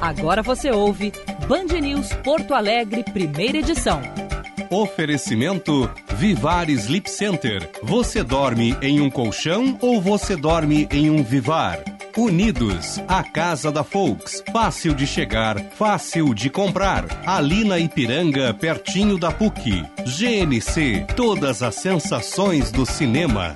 Agora você ouve Band News Porto Alegre, primeira edição. Oferecimento Vivar Sleep Center. Você dorme em um colchão ou você dorme em um Vivar? Unidos, a casa da Folks. Fácil de chegar, fácil de comprar. Ali na Ipiranga, pertinho da PUC. GNC, todas as sensações do cinema.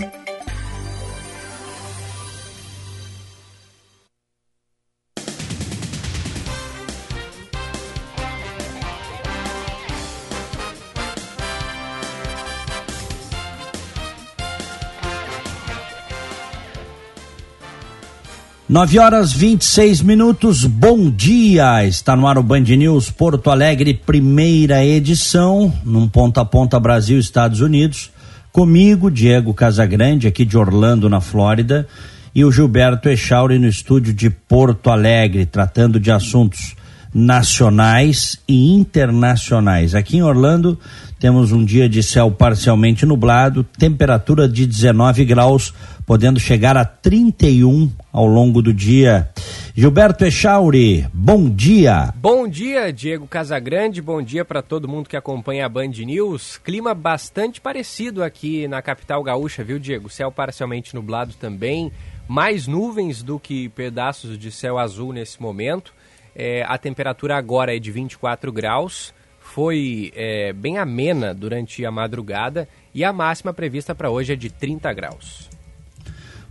9 horas 26 minutos, bom dia! Está no ar o Band News Porto Alegre, primeira edição, num ponta a ponta Brasil, Estados Unidos. Comigo, Diego Casagrande, aqui de Orlando, na Flórida, e o Gilberto Echauri no estúdio de Porto Alegre, tratando de assuntos nacionais e internacionais. Aqui em Orlando temos um dia de céu parcialmente nublado, temperatura de 19 graus, podendo chegar a 31 ao longo do dia. Gilberto Echauri, bom dia. Bom dia, Diego Casagrande, bom dia para todo mundo que acompanha a Band News. Clima bastante parecido aqui na capital gaúcha, viu, Diego? Céu parcialmente nublado também, mais nuvens do que pedaços de céu azul nesse momento. É, a temperatura agora é de 24 graus foi é, bem amena durante a madrugada e a máxima prevista para hoje é de 30 graus.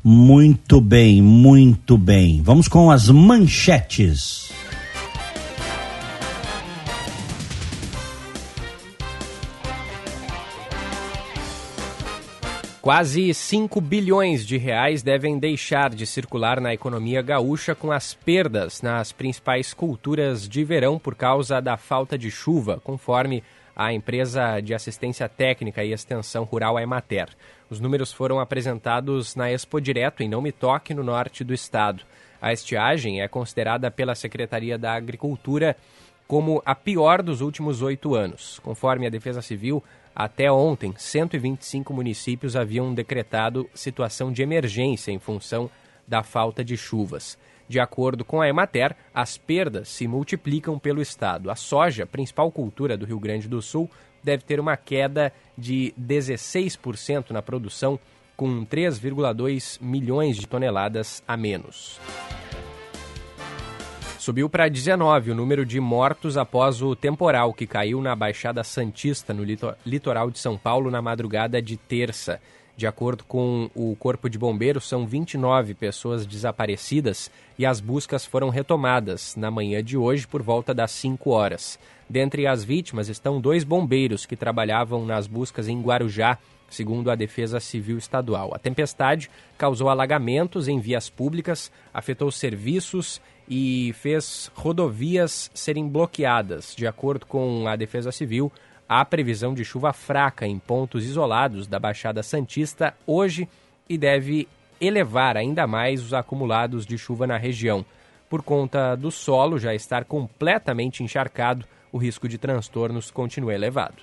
Muito bem, muito bem. Vamos com as manchetes. Quase 5 bilhões de reais devem deixar de circular na economia gaúcha com as perdas nas principais culturas de verão por causa da falta de chuva, conforme a empresa de assistência técnica e extensão rural a Emater. Os números foram apresentados na Expo Direto em Não Me Toque, no norte do estado. A estiagem é considerada pela Secretaria da Agricultura como a pior dos últimos oito anos. Conforme a Defesa Civil, até ontem, 125 municípios haviam decretado situação de emergência em função da falta de chuvas. De acordo com a Emater, as perdas se multiplicam pelo estado. A soja, principal cultura do Rio Grande do Sul, deve ter uma queda de 16% na produção, com 3,2 milhões de toneladas a menos. Subiu para 19 o número de mortos após o temporal que caiu na Baixada Santista, no litoral de São Paulo, na madrugada de terça. De acordo com o Corpo de Bombeiros, são 29 pessoas desaparecidas e as buscas foram retomadas na manhã de hoje por volta das 5 horas. Dentre as vítimas estão dois bombeiros que trabalhavam nas buscas em Guarujá, segundo a Defesa Civil Estadual. A tempestade causou alagamentos em vias públicas, afetou serviços e fez rodovias serem bloqueadas. De acordo com a Defesa Civil, há previsão de chuva fraca em pontos isolados da Baixada Santista hoje e deve elevar ainda mais os acumulados de chuva na região. Por conta do solo já estar completamente encharcado, o risco de transtornos continua elevado.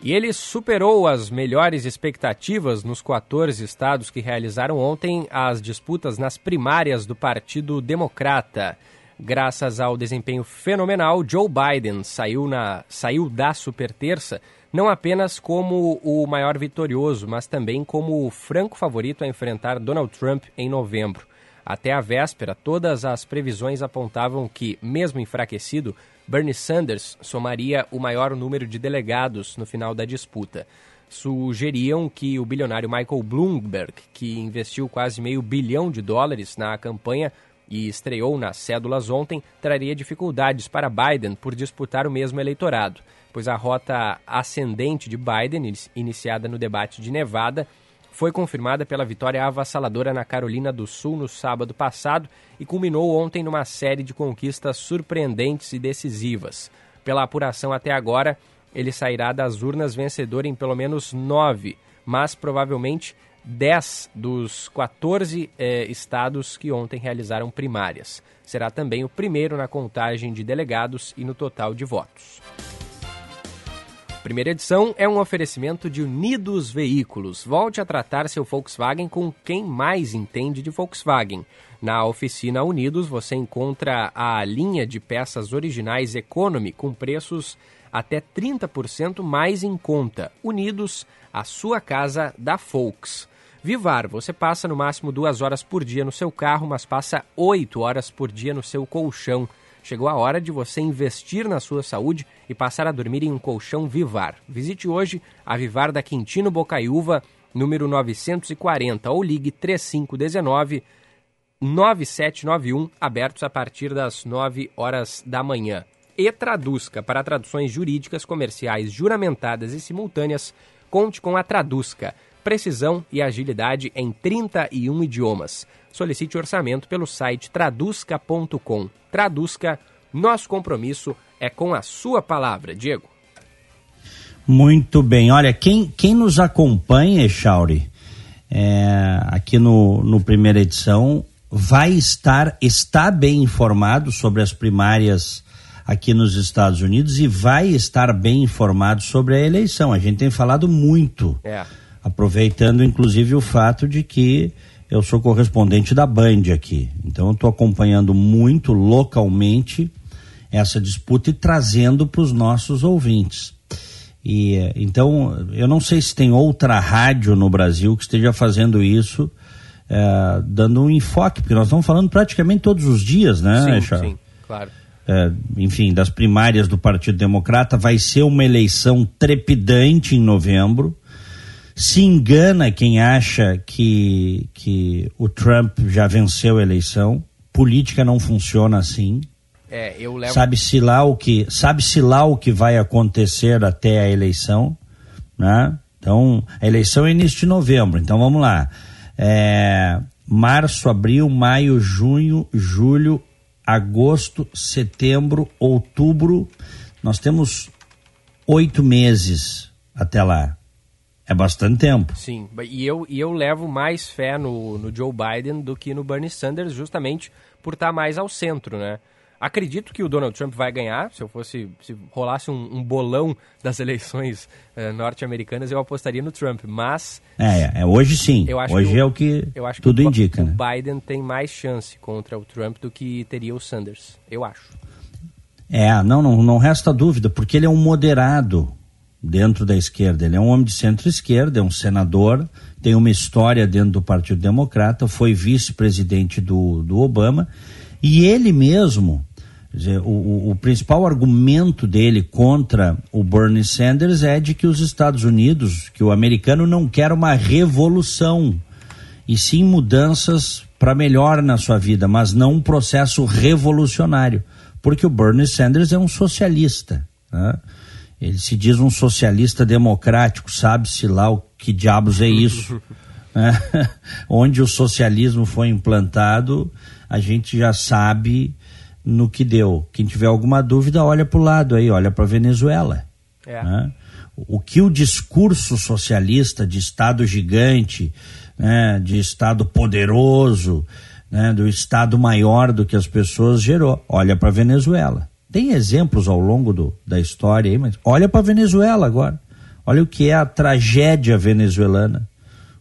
E ele superou as melhores expectativas nos 14 estados que realizaram ontem as disputas nas primárias do Partido Democrata. Graças ao desempenho fenomenal, Joe Biden saiu, na, saiu da superterça não apenas como o maior vitorioso, mas também como o franco favorito a enfrentar Donald Trump em novembro. Até a véspera, todas as previsões apontavam que, mesmo enfraquecido, Bernie Sanders somaria o maior número de delegados no final da disputa. Sugeriam que o bilionário Michael Bloomberg, que investiu quase meio bilhão de dólares na campanha e estreou nas cédulas ontem, traria dificuldades para Biden por disputar o mesmo eleitorado, pois a rota ascendente de Biden, iniciada no debate de Nevada, foi confirmada pela vitória avassaladora na Carolina do Sul no sábado passado e culminou ontem numa série de conquistas surpreendentes e decisivas. Pela apuração até agora, ele sairá das urnas vencedor em pelo menos nove, mas provavelmente 10 dos 14 eh, estados que ontem realizaram primárias. Será também o primeiro na contagem de delegados e no total de votos primeira edição é um oferecimento de Unidos Veículos. Volte a tratar seu Volkswagen com quem mais entende de Volkswagen. Na oficina Unidos você encontra a linha de peças originais Economy com preços até 30% mais em conta. Unidos, a sua casa da Volks. Vivar, você passa no máximo duas horas por dia no seu carro, mas passa oito horas por dia no seu colchão. Chegou a hora de você investir na sua saúde e passar a dormir em um colchão Vivar. Visite hoje a Vivar da Quintino Bocaiúva, número 940, ou ligue 3519 9791, abertos a partir das 9 horas da manhã. E Traduzca, para traduções jurídicas, comerciais, juramentadas e simultâneas, conte com a Traduzca. Precisão e agilidade em 31 idiomas. Solicite orçamento pelo site traduzca.com. Traduzca, nosso compromisso é com a sua palavra, Diego. Muito bem. Olha, quem, quem nos acompanha, Echauri, é, aqui no, no primeira edição, vai estar, está bem informado sobre as primárias aqui nos Estados Unidos e vai estar bem informado sobre a eleição. A gente tem falado muito, É. aproveitando inclusive o fato de que eu sou correspondente da Band aqui. Então eu estou acompanhando muito localmente essa disputa e trazendo para os nossos ouvintes. E eh, então eu não sei se tem outra rádio no Brasil que esteja fazendo isso, eh, dando um enfoque, porque nós estamos falando praticamente todos os dias, né, sim, sim, claro. é, enfim, das primárias do Partido Democrata, vai ser uma eleição trepidante em novembro. Se engana quem acha que, que o Trump já venceu a eleição. Política não funciona assim. É, eu levo. Sabe-se lá o que sabe-se lá o que vai acontecer até a eleição, né? Então, a eleição é início de novembro. Então, vamos lá. É, março, abril, maio, junho, julho, agosto, setembro, outubro. Nós temos oito meses até lá. É bastante tempo. Sim, e eu, e eu levo mais fé no, no Joe Biden do que no Bernie Sanders, justamente por estar mais ao centro, né? Acredito que o Donald Trump vai ganhar. Se eu fosse, se rolasse um, um bolão das eleições eh, norte-americanas, eu apostaria no Trump. Mas É, é hoje sim. hoje que é o que eu acho tudo que o, indica, o né? Biden tem mais chance contra o Trump do que teria o Sanders. Eu acho. É, não, não, não resta dúvida, porque ele é um moderado dentro da esquerda. Ele é um homem de centro-esquerda, é um senador, tem uma história dentro do Partido Democrata, foi vice-presidente do, do Obama, e ele mesmo, dizer, o, o, o principal argumento dele contra o Bernie Sanders é de que os Estados Unidos, que o americano não quer uma revolução, e sim mudanças para melhor na sua vida, mas não um processo revolucionário, porque o Bernie Sanders é um socialista. Né? Ele se diz um socialista democrático, sabe-se lá o que diabos é isso. né? Onde o socialismo foi implantado, a gente já sabe no que deu. Quem tiver alguma dúvida, olha para o lado aí, olha para a Venezuela. É. né? O que o discurso socialista de Estado gigante, né, de Estado poderoso, né, do Estado maior do que as pessoas gerou. Olha para a Venezuela. Tem exemplos ao longo do, da história aí, mas olha para a Venezuela agora. Olha o que é a tragédia venezuelana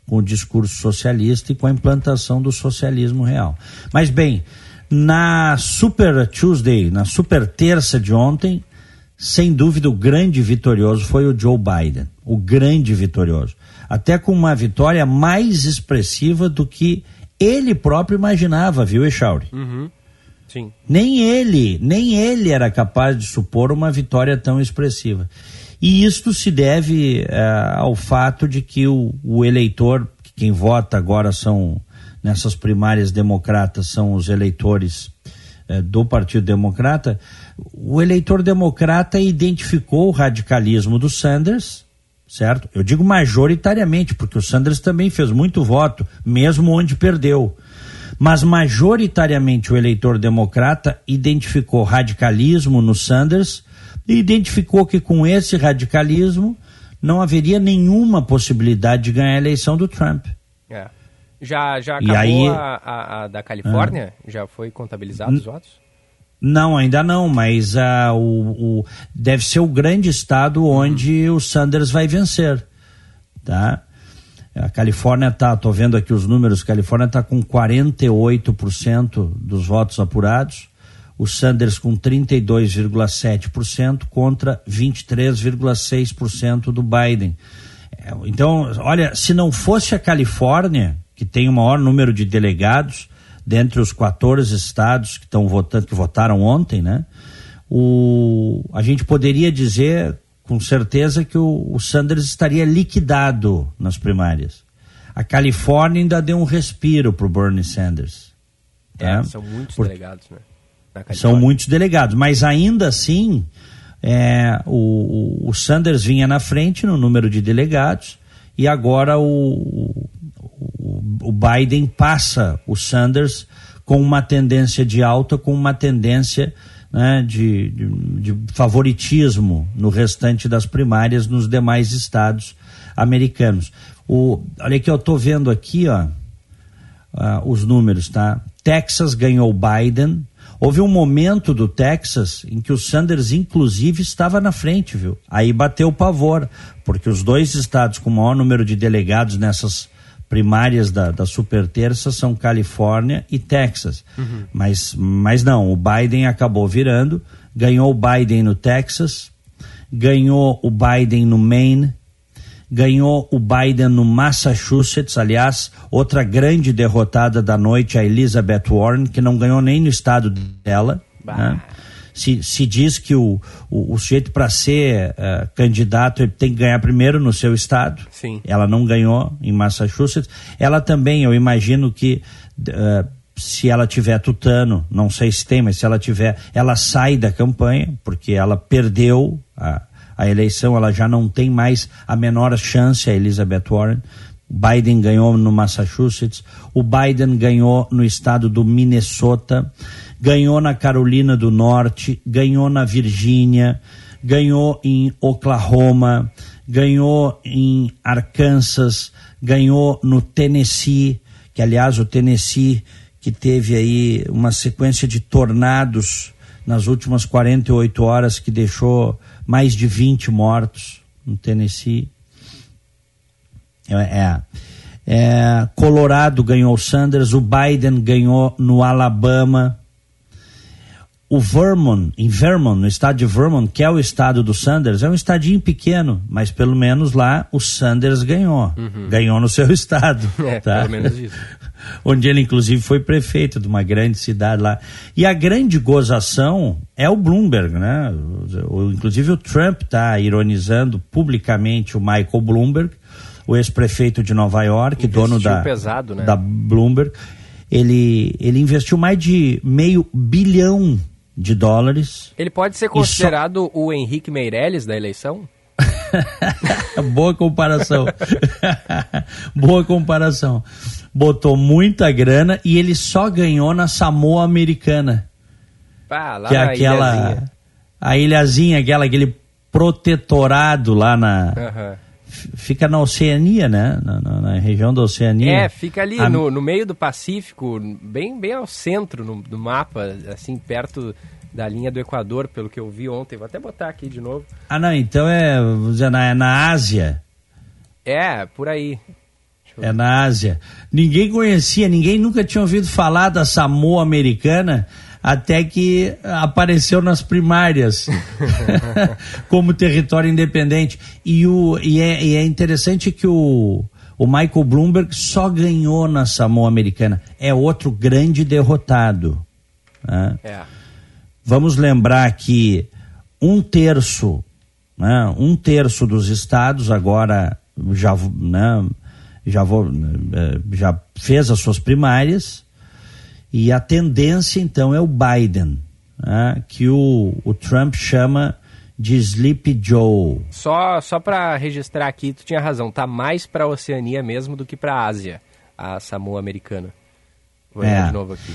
com o discurso socialista e com a implantação do socialismo real. Mas bem, na Super Tuesday, na Super Terça de ontem, sem dúvida o grande vitorioso foi o Joe Biden, o grande vitorioso. Até com uma vitória mais expressiva do que ele próprio imaginava, viu, Echauri? Uhum. Sim. Nem ele, nem ele era capaz de supor uma vitória tão expressiva. E isto se deve eh, ao fato de que o, o eleitor, que quem vota agora são, nessas primárias democratas, são os eleitores eh, do Partido Democrata, o eleitor democrata identificou o radicalismo do Sanders, certo? Eu digo majoritariamente, porque o Sanders também fez muito voto, mesmo onde perdeu. Mas majoritariamente o eleitor democrata identificou radicalismo no Sanders e identificou que com esse radicalismo não haveria nenhuma possibilidade de ganhar a eleição do Trump. É. Já, já acabou aí- a, a- a da Califórnia? Já foi contabilizado os votos? Não, ainda não, mas uh, o, o, deve ser o grande estado onde o Sanders vai vencer, tá? A Califórnia tá, tô vendo aqui os números, a Califórnia tá com 48% dos votos apurados, o Sanders com 32,7% contra 23,6% do Biden. É, então, olha, se não fosse a Califórnia, que tem o maior número de delegados, dentre os 14 estados que estão votando, que votaram ontem, né? O, a gente poderia dizer com certeza que o, o Sanders estaria liquidado nas primárias. A Califórnia ainda deu um respiro para o Bernie Sanders. É, são muitos Por, delegados, né? São muitos delegados, mas ainda assim é, o, o, Sanders vinha na frente no número de delegados e agora o, o, Biden passa o Sanders com uma tendência de alta, com uma tendência né, de, de, de, favoritismo no restante das primárias nos demais estados americanos. O, olha que eu estou vendo aqui, ó, uh, os números, tá? Texas ganhou Biden. Houve um momento do Texas em que o Sanders, inclusive, estava na frente, viu? Aí bateu o pavor, porque os dois estados com o maior número de delegados nessas primárias da, da super terça são Califórnia e Texas. Uhum. Mas, mas não, o Biden acabou virando, ganhou o Biden no Texas, ganhou o Biden no Maine, ganhou o Biden no Massachusetts, aliás, outra grande derrotada da noite, a Elizabeth Warren, que não ganhou nem no estado dela. Né? Se, se diz que o, o, o sujeito para ser uh, candidato ele tem que ganhar primeiro no seu estado. Sim. Ela não ganhou em Massachusetts. Ela também, eu imagino que uh, se ela tiver tutano, não sei se tem, mas se ela tiver, ela sai da campanha porque ela perdeu a, a eleição, ela já não tem mais a menor chance a Elizabeth Warren. Biden ganhou no Massachusetts, o Biden ganhou no estado do Minnesota ganhou na Carolina do Norte, ganhou na Virgínia, ganhou em Oklahoma, ganhou em Arkansas, ganhou no Tennessee, que aliás o Tennessee que teve aí uma sequência de tornados nas últimas 48 horas que deixou mais de 20 mortos no Tennessee. É, é, é, Colorado ganhou Sanders, o Biden ganhou no Alabama, o Vermont, em Vermont, no estado de Vermont, que é o estado do Sanders, é um estadinho pequeno, mas pelo menos lá o Sanders ganhou. Uhum. Ganhou no seu estado. É, tá? pelo menos isso. Onde ele, inclusive, foi prefeito de uma grande cidade lá. E a grande gozação é o Bloomberg, né? O, inclusive o Trump está ironizando publicamente o Michael Bloomberg, o ex-prefeito de Nova York, Investiu dono da, pesado, né? da Bloomberg. Ele, ele investiu mais de meio bilhão de dólares. Ele pode ser considerado só... o Henrique Meirelles da eleição? Boa comparação. Boa comparação. Botou muita grana e ele só ganhou na Samoa Americana. Ah, lá que é aquela ilhazinha. a ilhazinha, aquela aquele protetorado lá na uhum fica na Oceania, né? Na, na, na, região da Oceania. É, fica ali a... no, no meio do Pacífico, bem, bem ao centro no, do mapa, assim, perto da linha do Equador, pelo que eu vi ontem. Vou até botar aqui de novo. Ah, não, então é, dizer, na, é na Ásia. É, por aí. É na Ásia. Ninguém conhecia, ninguém nunca tinha ouvido falar da Samoa americana até que apareceu nas primárias como território independente. E, o, e, é, e é interessante que o, o Michael Bloomberg só ganhou na Samoa Americana. É outro grande derrotado. Né? É. Vamos lembrar que um terço, né, um terço dos estados agora já, né, já, vou, eh, já fez as suas primárias e a tendência, então, é o Biden, né, que o, o Trump chama de Sleepy Joe. Só, só para registrar aqui, tu tinha razão, tá mais para a Oceania mesmo do que para a Ásia, a Samoa americana. Vou é. de novo aqui.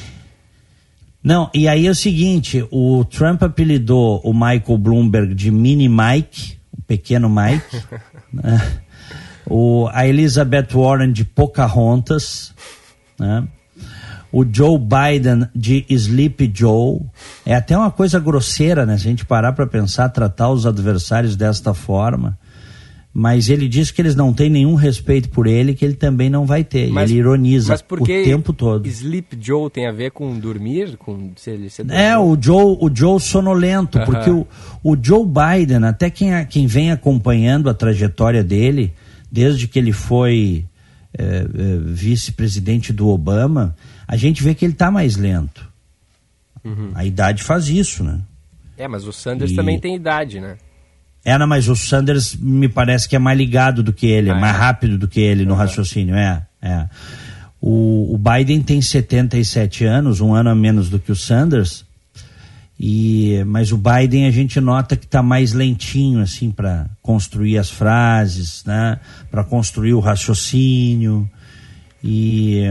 Não, e aí é o seguinte, o Trump apelidou o Michael Bloomberg de Mini Mike, o pequeno Mike, né? o, a Elizabeth Warren de Pocahontas, né? O Joe Biden de Sleep Joe. É até uma coisa grosseira, né? Se a gente parar para pensar, tratar os adversários desta forma. Mas ele diz que eles não têm nenhum respeito por ele, que ele também não vai ter. Mas, e ele ironiza o tempo todo. Sleep Joe tem a ver com dormir? Com se ele, se é, o Joe, o Joe sonolento, uh -huh. porque o, o Joe Biden, até quem, quem vem acompanhando a trajetória dele, desde que ele foi é, é, vice-presidente do Obama, a gente vê que ele está mais lento. Uhum. A idade faz isso, né? É, mas o Sanders e... também tem idade, né? É, não, mas o Sanders me parece que é mais ligado do que ele, é ah, é mais rápido do que ele no uhum. raciocínio, é, é. O, o, Biden tem 77 anos, um ano a menos do que o Sanders, e, mas o Biden a gente nota que está mais lentinho assim para construir as frases, né? para construir o raciocínio. E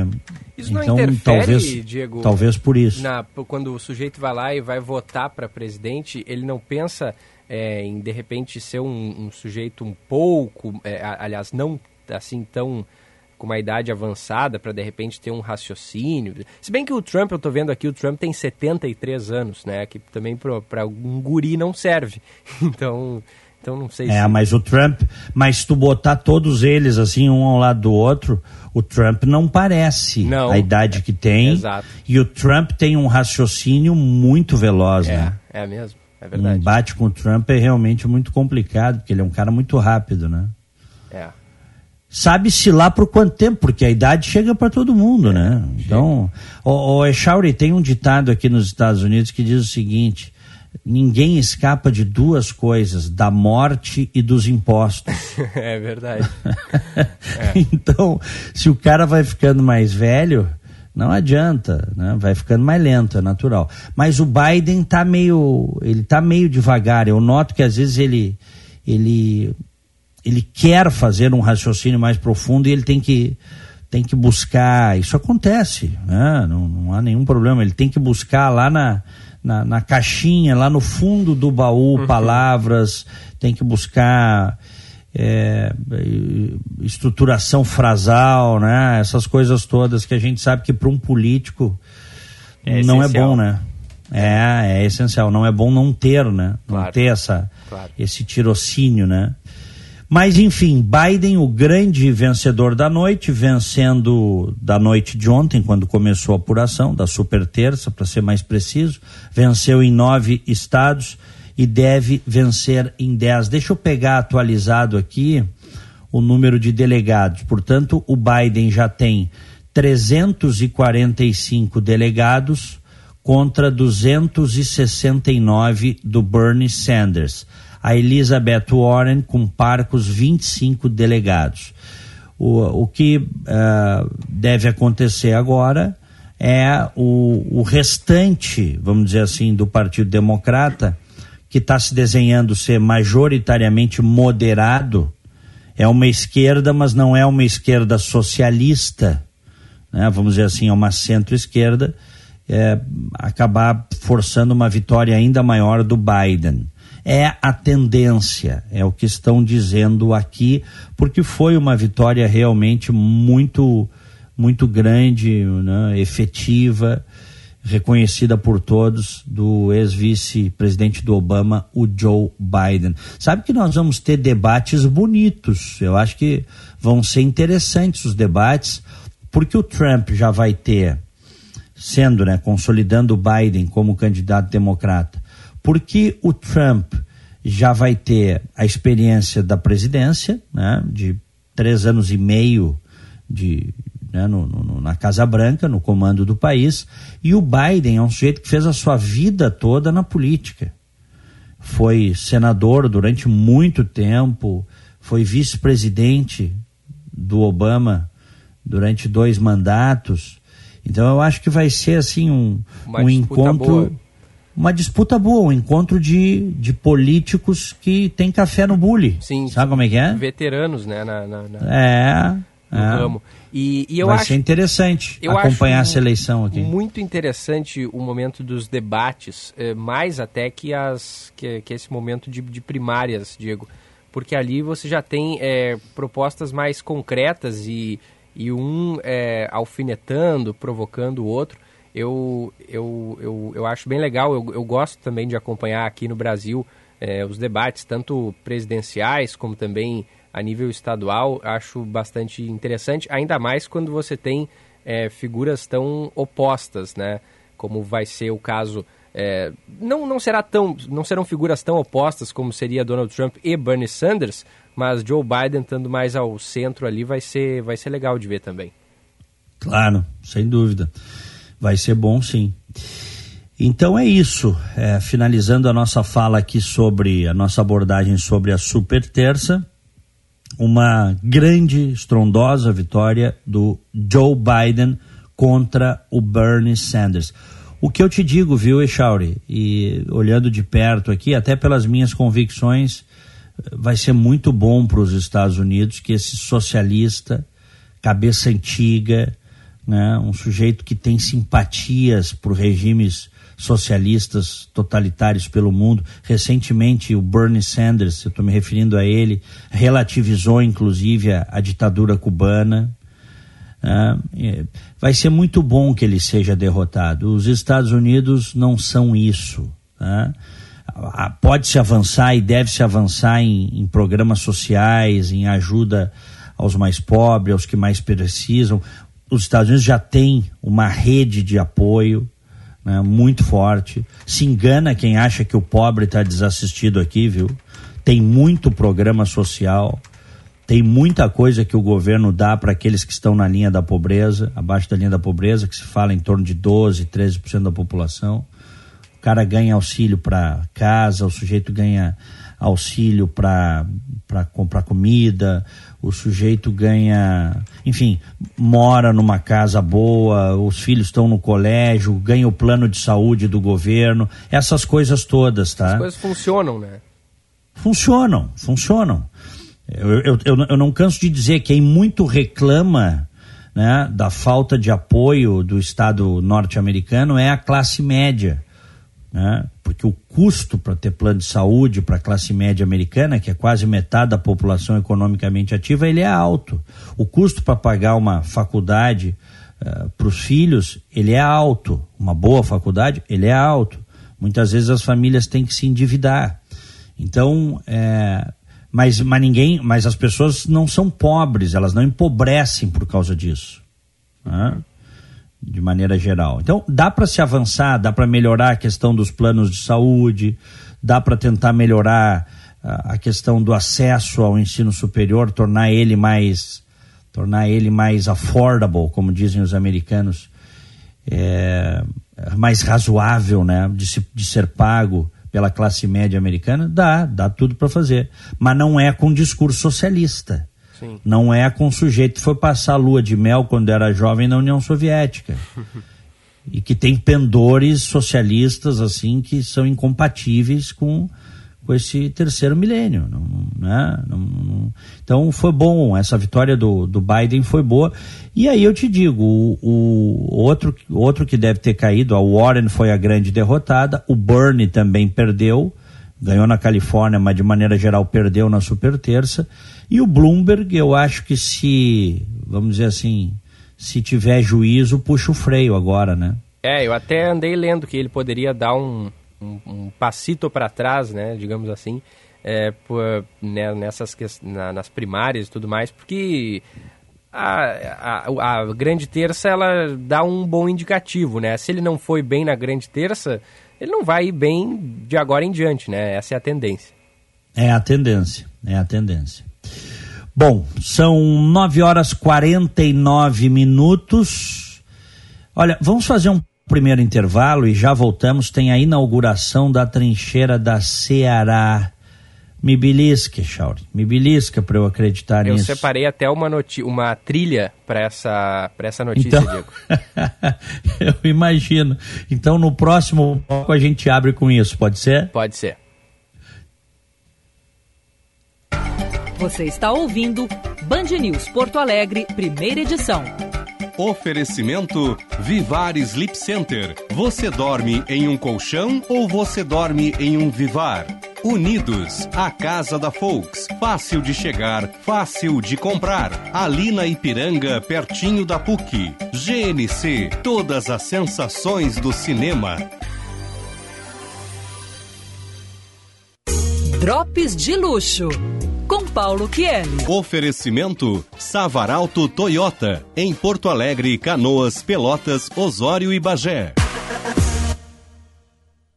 isso então, não interfere, talvez, Diego, talvez por isso. Na, quando o sujeito vai lá e vai votar para presidente, ele não pensa é, em de repente ser um, um sujeito um pouco, é, aliás, não assim tão com uma idade avançada para de repente ter um raciocínio. Se bem que o Trump, eu estou vendo aqui, o Trump tem 73 anos, né? Que também para um guri não serve. Então, então não sei É, se... mas o Trump, mas tu botar todos eles assim, um ao lado do outro, o Trump não parece não, a idade é, que tem. Exato. E o Trump tem um raciocínio muito veloz, é, né? É mesmo, é verdade. Um embate com o Trump é realmente muito complicado, porque ele é um cara muito rápido, né? É sabe-se lá por quanto tempo, porque a idade chega para todo mundo, né? Então, o, o Echauri tem um ditado aqui nos Estados Unidos que diz o seguinte: ninguém escapa de duas coisas, da morte e dos impostos. é verdade. é. Então, se o cara vai ficando mais velho, não adianta, né? Vai ficando mais lento, é natural. Mas o Biden tá meio, ele tá meio devagar. Eu noto que às vezes ele ele ele quer fazer um raciocínio mais profundo e ele tem que tem que buscar, isso acontece, né? não, não há nenhum problema, ele tem que buscar lá na, na, na caixinha, lá no fundo do baú, uhum. palavras, tem que buscar é, estruturação frasal, né? essas coisas todas que a gente sabe que para um político é não essencial. é bom, né? É, é essencial, não é bom não ter, né? Claro. Não ter essa, claro. esse tirocínio, né? Mas, enfim, Biden, o grande vencedor da noite, vencendo da noite de ontem, quando começou a apuração, da super terça, para ser mais preciso, venceu em nove estados e deve vencer em dez. Deixa eu pegar atualizado aqui o número de delegados. Portanto, o Biden já tem 345 delegados contra 269 do Bernie Sanders a Elizabeth Warren com parcos 25 delegados. O, o que uh, deve acontecer agora é o, o restante, vamos dizer assim, do Partido Democrata, que está se desenhando ser majoritariamente moderado, é uma esquerda, mas não é uma esquerda socialista, né? vamos dizer assim, é uma centro-esquerda, é, acabar forçando uma vitória ainda maior do Biden é a tendência, é o que estão dizendo aqui, porque foi uma vitória realmente muito, muito grande, né, efetiva, reconhecida por todos, do ex-vice-presidente do Obama, o Joe Biden. Sabe que nós vamos ter debates bonitos, eu acho que vão ser interessantes os debates, porque o Trump já vai ter, sendo, né, consolidando o Biden como candidato democrata, porque o Trump já vai ter a experiência da presidência, né, de três anos e meio de, né, no, no, na Casa Branca, no comando do país, e o Biden é um sujeito que fez a sua vida toda na política. Foi senador durante muito tempo, foi vice-presidente do Obama durante dois mandatos. Então eu acho que vai ser assim um, um encontro. Boa uma disputa boa, um encontro de, de políticos que tem café no bule. Sim. Sabe como é que é? Veteranos, né? Na, na, na é. No é. ramo. E, e eu Vai acho, ser interessante acompanhar essa eleição aqui. Muito interessante o momento dos debates, eh, mais até que, as, que, que esse momento de, de primárias, Diego. Porque ali você já tem eh, propostas mais concretas e, e um é, alfinetando, provocando o outro. Eu, eu, eu, eu acho bem legal, eu, eu gosto também de acompanhar aqui no Brasil é, os debates, tanto presidenciais como também a nível estadual. Acho bastante interessante, ainda mais quando você tem é, figuras tão opostas, né? Como vai ser o caso. É, não, não, será tão, não serão figuras tão opostas como seria Donald Trump e Bernie Sanders, mas Joe Biden estando mais ao centro ali vai ser, vai ser legal de ver também. Claro, sem dúvida. Vai ser bom sim. Então é isso. É, finalizando a nossa fala aqui sobre a nossa abordagem sobre a super terça, uma grande, estrondosa vitória do Joe Biden contra o Bernie Sanders. O que eu te digo, viu, Echauri, e olhando de perto aqui, até pelas minhas convicções, vai ser muito bom para os Estados Unidos que esse socialista, cabeça antiga, né, um sujeito que tem simpatias por regimes socialistas totalitários pelo mundo. Recentemente, o Bernie Sanders, eu estou me referindo a ele, relativizou inclusive a, a ditadura cubana. Né? vai ser muito bom que ele seja derrotado. Os Estados Unidos não são isso. Né? Pode-se avançar e deve-se avançar em, em programas sociais, em ajuda aos mais pobres, aos que mais precisam. Os Estados Unidos já têm uma rede de apoio né, muito forte. Se engana quem acha que o pobre está desassistido aqui, viu? Tem muito programa social, tem muita coisa que o governo dá para aqueles que estão na linha da pobreza, abaixo da linha da pobreza, que se fala em torno de 12, 13% da população. O cara ganha auxílio para casa, o sujeito ganha auxílio para comprar comida, o sujeito ganha, enfim, mora numa casa boa, os filhos estão no colégio, ganha o plano de saúde do governo, essas coisas todas, tá? As coisas funcionam, né? Funcionam, funcionam. Eu, eu, eu, eu não canso de dizer que quem muito reclama né, da falta de apoio do Estado norte-americano é a classe média né? Porque o custo para ter plano de saúde para a classe média americana, que é quase metade da população economicamente ativa, ele é alto. O custo para pagar uma faculdade uh, eh, para os filhos, ele é alto. Uma boa faculdade, ele é alto. Muitas vezes as famílias têm que se endividar. Então, é, mas, mas ninguém, mas as pessoas não são pobres, elas não empobrecem por causa disso. Né? De maneira geral. Então, dá para se avançar, dá para melhorar a questão dos planos de saúde, dá para tentar melhorar a, a questão do acesso ao ensino superior, tornar ele mais tornar ele mais affordable, como dizem os americanos, é, mais razoável, né, de, se, de ser pago pela classe média americana, dá, dá tudo para fazer, mas não é com discurso socialista. Sim. Não é com o sujeito que foi passar a lua de mel quando era jovem na União Soviética. e que tem pendores socialistas assim que são incompatíveis com, com esse terceiro milênio. Não, né? não, não, então foi bom, essa vitória do, do Biden foi boa. E aí eu te digo, o, o outro, outro que deve ter caído, a Warren foi a grande derrotada, o Bernie também perdeu, ganhou na Califórnia, mas de maneira geral perdeu na super terça. E o Bloomberg, eu acho que se, vamos dizer assim, se tiver juízo, puxa o freio agora, né? É, eu até andei lendo que ele poderia dar um, um, um passito para trás, né, digamos assim, é, por, né, nessas na, nas primárias e tudo mais, porque a, a, a, grande terça ela dá um bom indicativo, né? Se ele não foi bem na grande terça, ele não vai ir bem de agora em diante, né? Essa é a tendência. É a tendência, é a tendência. Bom, são 9 horas 49 minutos. Olha, vamos fazer um primeiro intervalo e já voltamos. Tem a inauguração da trincheira da Ceará. Me belisca, Chauri. Me belisca para eu acreditar eu nisso. Eu separei até uma, uma trilha para essa, essa notícia, então... Diego. eu imagino. Então, no próximo bloco a gente abre com isso, pode ser? Pode ser. Você está ouvindo Band News Porto Alegre, primeira edição. Oferecimento Vivar Sleep Center. Você dorme em um colchão ou você dorme em um Vivar? Unidos, a casa da Folks. Fácil de chegar, fácil de comprar. Ali na Ipiranga, pertinho da PUC. GNC, todas as sensações do cinema. Drops de luxo. Com Paulo Kieli. Oferecimento Savaralto Toyota. Em Porto Alegre, Canoas, Pelotas, Osório e Bagé.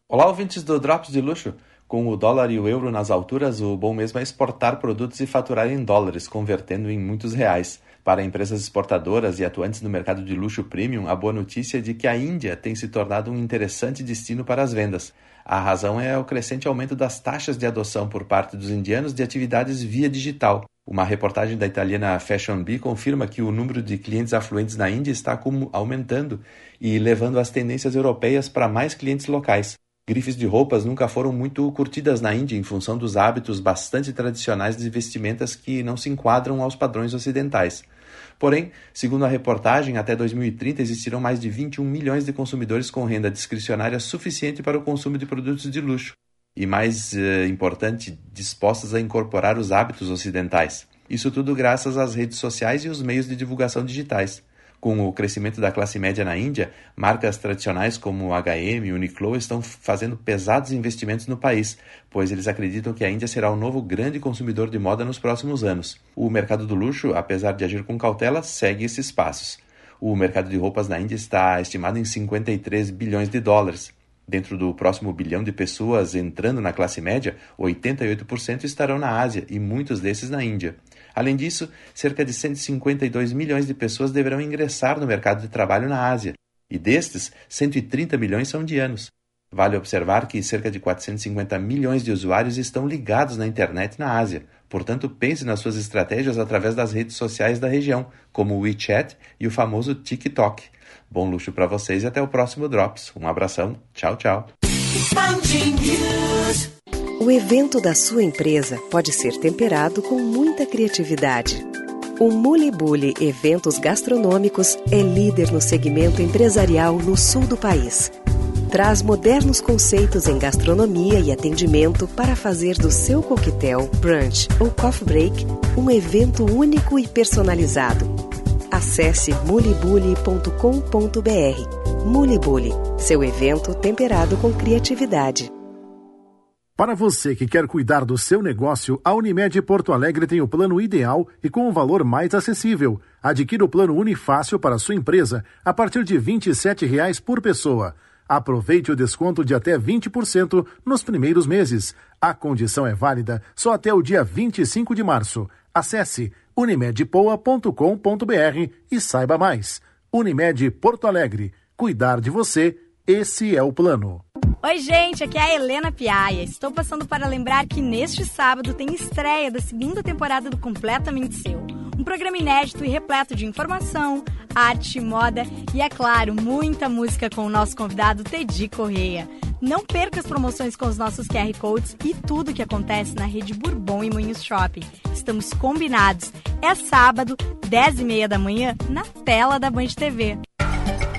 Olá, ouvintes do Drops de Luxo. Com o dólar e o euro nas alturas, o bom mesmo é exportar produtos e faturar em dólares, convertendo em muitos reais. Para empresas exportadoras e atuantes no mercado de luxo premium, a boa notícia é de que a Índia tem se tornado um interessante destino para as vendas. A razão é o crescente aumento das taxas de adoção por parte dos indianos de atividades via digital. Uma reportagem da italiana Fashion Bee confirma que o número de clientes afluentes na Índia está aumentando e levando as tendências europeias para mais clientes locais. Grifes de roupas nunca foram muito curtidas na Índia em função dos hábitos bastante tradicionais de vestimentas que não se enquadram aos padrões ocidentais. Porém, segundo a reportagem, até 2030 existirão mais de 21 milhões de consumidores com renda discricionária suficiente para o consumo de produtos de luxo e, mais eh, importante, dispostos a incorporar os hábitos ocidentais. Isso tudo graças às redes sociais e os meios de divulgação digitais. Com o crescimento da classe média na Índia, marcas tradicionais como H&M e Uniqlo estão fazendo pesados investimentos no país, pois eles acreditam que a Índia será o novo grande consumidor de moda nos próximos anos. O mercado do luxo, apesar de agir com cautela, segue esses passos. O mercado de roupas na Índia está estimado em 53 bilhões de dólares. Dentro do próximo bilhão de pessoas entrando na classe média, 88% estarão na Ásia e muitos desses na Índia. Além disso, cerca de 152 milhões de pessoas deverão ingressar no mercado de trabalho na Ásia, e destes, 130 milhões são indianos. Vale observar que cerca de 450 milhões de usuários estão ligados na internet na Ásia. Portanto, pense nas suas estratégias através das redes sociais da região, como o WeChat e o famoso TikTok. Bom luxo para vocês e até o próximo Drops. Um abração. Tchau, tchau. O evento da sua empresa pode ser temperado com muita criatividade. O Mulibuli Eventos Gastronômicos é líder no segmento empresarial no sul do país. Traz modernos conceitos em gastronomia e atendimento para fazer do seu coquetel, brunch ou coffee break um evento único e personalizado. Acesse mulibuli.com.br. Mulibuli, seu evento temperado com criatividade. Para você que quer cuidar do seu negócio, a Unimed Porto Alegre tem o plano ideal e com um valor mais acessível. Adquira o plano Unifácil para sua empresa a partir de R$ 27,00 por pessoa. Aproveite o desconto de até 20% nos primeiros meses. A condição é válida só até o dia 25 de março. Acesse unimedpoa.com.br e saiba mais. Unimed Porto Alegre. Cuidar de você, esse é o plano. Oi, gente, aqui é a Helena Piaia. Estou passando para lembrar que neste sábado tem estreia da segunda temporada do Completamente Seu. Um programa inédito e repleto de informação, arte, moda e, é claro, muita música com o nosso convidado Tedi Correia. Não perca as promoções com os nossos QR Codes e tudo o que acontece na rede Bourbon e Moinhos Shopping. Estamos combinados. É sábado, 10 e meia da manhã, na tela da Band TV.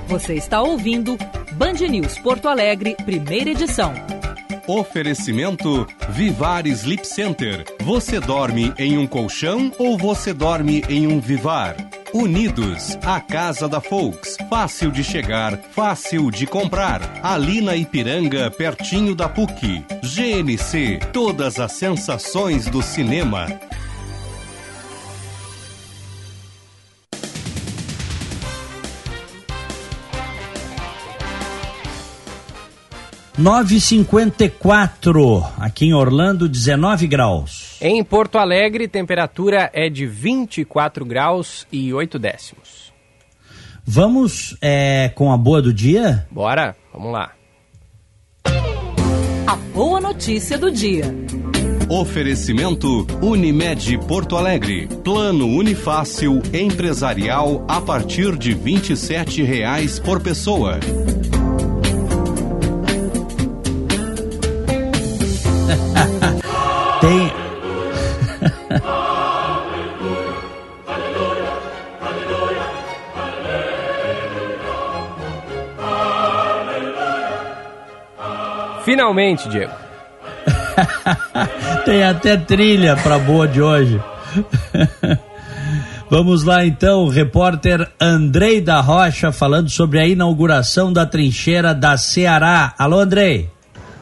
Você está ouvindo Band News Porto Alegre, primeira edição. Oferecimento Vivar Sleep Center. Você dorme em um colchão ou você dorme em um Vivar? Unidos, a casa da Folks. Fácil de chegar, fácil de comprar. Ali na Ipiranga, pertinho da PUC. GNC, todas as sensações do cinema. Nove cinquenta e quatro, aqui em Orlando, 19 graus. Em Porto Alegre, temperatura é de 24 graus e 8 décimos. Vamos é, com a boa do dia? Bora, vamos lá. A boa notícia do dia. Oferecimento Unimed Porto Alegre. Plano Unifácil empresarial a partir de 27 reais por pessoa. Tem. Finalmente, Diego. Tem até trilha para boa de hoje. Vamos lá então, repórter Andrei da Rocha falando sobre a inauguração da trincheira da Ceará. Alô, Andrei.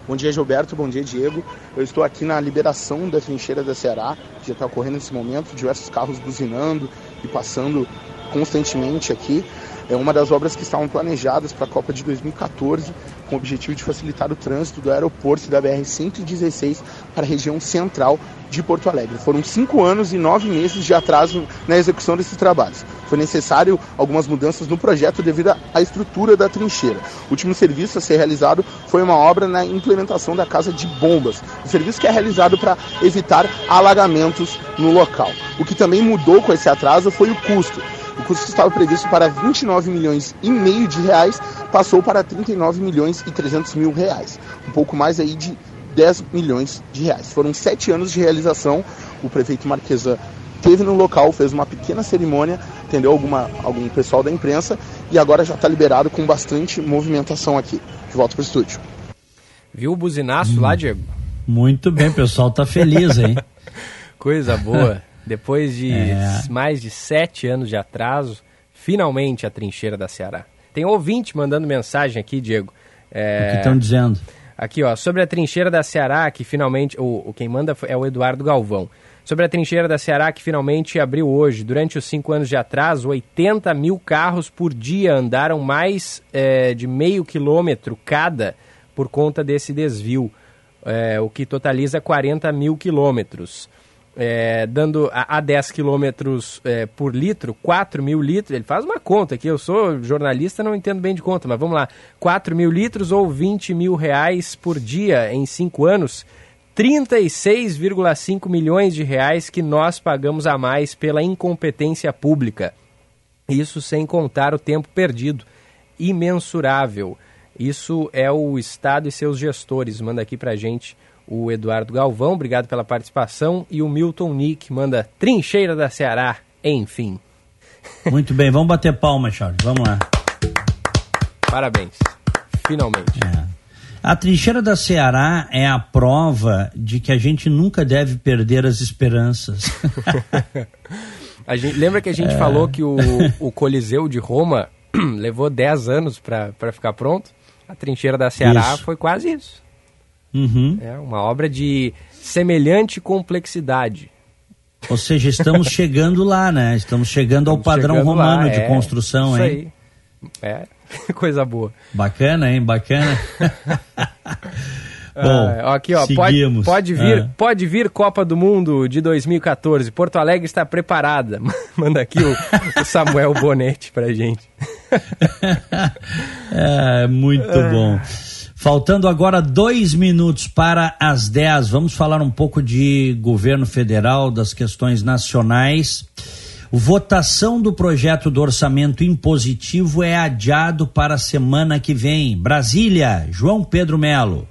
Bom dia, Gilberto. Bom dia, Diego. Eu estou aqui na liberação da trincheira da Ceará, que já está ocorrendo nesse momento, diversos carros buzinando e passando constantemente aqui. É uma das obras que estavam planejadas para a Copa de 2014, com o objetivo de facilitar o trânsito do aeroporto da BR-116 para a região central de Porto Alegre. Foram cinco anos e nove meses de atraso na execução desses trabalhos. Foi necessário algumas mudanças no projeto devido à estrutura da trincheira. O último serviço a ser realizado foi uma obra na implementação da casa de bombas, um serviço que é realizado para evitar alagamentos no local. O que também mudou com esse atraso foi o custo. O custo que estava previsto para 29 milhões e meio de reais passou para 39 milhões e 300 mil reais, um pouco mais aí de 10 milhões de reais. Foram sete anos de realização. O prefeito Marquesan teve no local, fez uma pequena cerimônia, atendeu alguma, algum pessoal da imprensa e agora já está liberado com bastante movimentação aqui. De volta para o estúdio. Viu o buzinaço hum, lá, Diego? Muito bem, o pessoal tá feliz, hein? Coisa boa. Depois de é. mais de sete anos de atraso, finalmente a trincheira da Ceará. Tem ouvinte mandando mensagem aqui, Diego. É... O que estão dizendo? Aqui, ó, sobre a trincheira da Ceará, que finalmente. O, quem manda é o Eduardo Galvão. Sobre a trincheira da Ceará, que finalmente abriu hoje. Durante os cinco anos de atraso, 80 mil carros por dia andaram mais é, de meio quilômetro cada por conta desse desvio, é, o que totaliza 40 mil quilômetros é, dando a, a 10 quilômetros é, por litro, 4 mil litros, ele faz uma conta aqui, eu sou jornalista, não entendo bem de conta, mas vamos lá, 4 mil litros ou 20 mil reais por dia em 5 anos, 36,5 milhões de reais que nós pagamos a mais pela incompetência pública. Isso sem contar o tempo perdido, imensurável. Isso é o Estado e seus gestores, manda aqui pra gente o Eduardo Galvão, obrigado pela participação, e o Milton Nick manda Trincheira da Ceará, enfim. Muito bem, vamos bater palma, Charles, vamos lá. Parabéns, finalmente. É. A trincheira da Ceará é a prova de que a gente nunca deve perder as esperanças. gente, lembra que a gente é. falou que o, o Coliseu de Roma levou 10 anos para ficar pronto? A trincheira da Ceará isso. foi quase isso. Uhum. É uma obra de semelhante complexidade. Ou seja, estamos chegando lá, né? Estamos chegando estamos ao padrão chegando romano lá, de é, construção, isso hein? Aí. É, coisa boa. Bacana, hein? Bacana. Bom, ah, aqui ó, pode, pode vir, ah. pode vir Copa do Mundo de 2014. Porto Alegre está preparada. Manda aqui o, o Samuel Bonetti pra gente. é, muito ah. bom. Faltando agora dois minutos para as dez, vamos falar um pouco de governo federal, das questões nacionais. Votação do projeto do orçamento impositivo é adiado para a semana que vem. Brasília, João Pedro Melo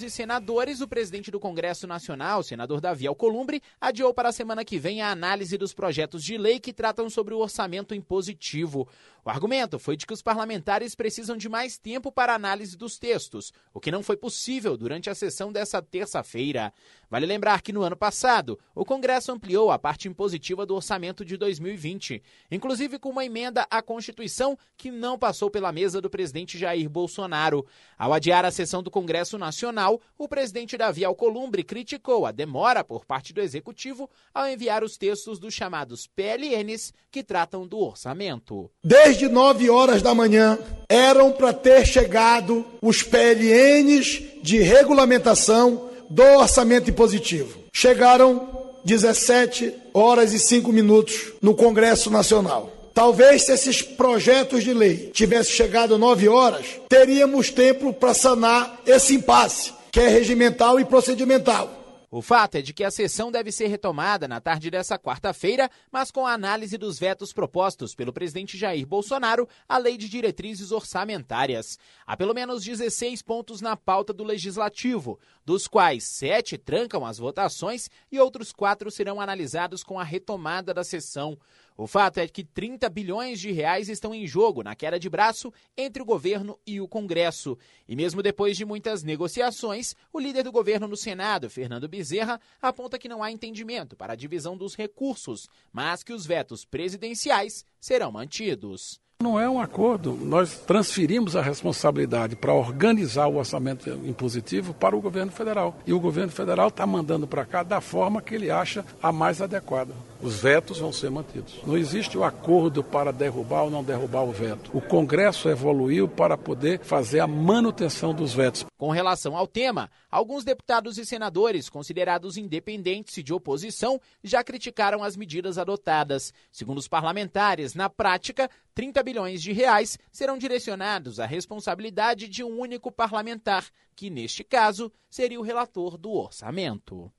deputados e senadores, o presidente do Congresso Nacional, senador Davi Alcolumbre, adiou para a semana que vem a análise dos projetos de lei que tratam sobre o orçamento impositivo. O argumento foi de que os parlamentares precisam de mais tempo para análise dos textos, o que não foi possível durante a sessão dessa terça-feira. Vale lembrar que no ano passado, o Congresso ampliou a parte impositiva do orçamento de 2020, inclusive com uma emenda à Constituição que não passou pela mesa do presidente Jair Bolsonaro. Ao adiar a sessão do Congresso Nacional, o presidente Davi Alcolumbre criticou a demora por parte do executivo ao enviar os textos dos chamados PLNs que tratam do orçamento. Desde desde 9 horas da manhã, eram para ter chegado os PLNs de regulamentação do orçamento impositivo. Chegaram 17 horas e 5 minutos no Congresso Nacional. Talvez se esses projetos de lei tivessem chegado 9 horas, teríamos tempo para sanar esse impasse, que é regimental e procedimental. O fato é de que a sessão deve ser retomada na tarde dessa quarta-feira, mas com a análise dos vetos propostos pelo presidente Jair Bolsonaro à Lei de Diretrizes Orçamentárias. Há pelo menos 16 pontos na pauta do Legislativo, dos quais sete trancam as votações e outros quatro serão analisados com a retomada da sessão. O fato é que 30 bilhões de reais estão em jogo na queda de braço entre o governo e o Congresso. E mesmo depois de muitas negociações, o líder do governo no Senado, Fernando Bezerra, aponta que não há entendimento para a divisão dos recursos, mas que os vetos presidenciais serão mantidos. Não é um acordo. Nós transferimos a responsabilidade para organizar o orçamento impositivo para o governo federal. E o governo federal está mandando para cá da forma que ele acha a mais adequada. Os vetos vão ser mantidos. Não existe o acordo para derrubar ou não derrubar o veto. O Congresso evoluiu para poder fazer a manutenção dos vetos. Com relação ao tema, alguns deputados e senadores considerados independentes e de oposição já criticaram as medidas adotadas. Segundo os parlamentares, na prática, 30 bilhões de reais serão direcionados à responsabilidade de um único parlamentar, que neste caso seria o relator do orçamento.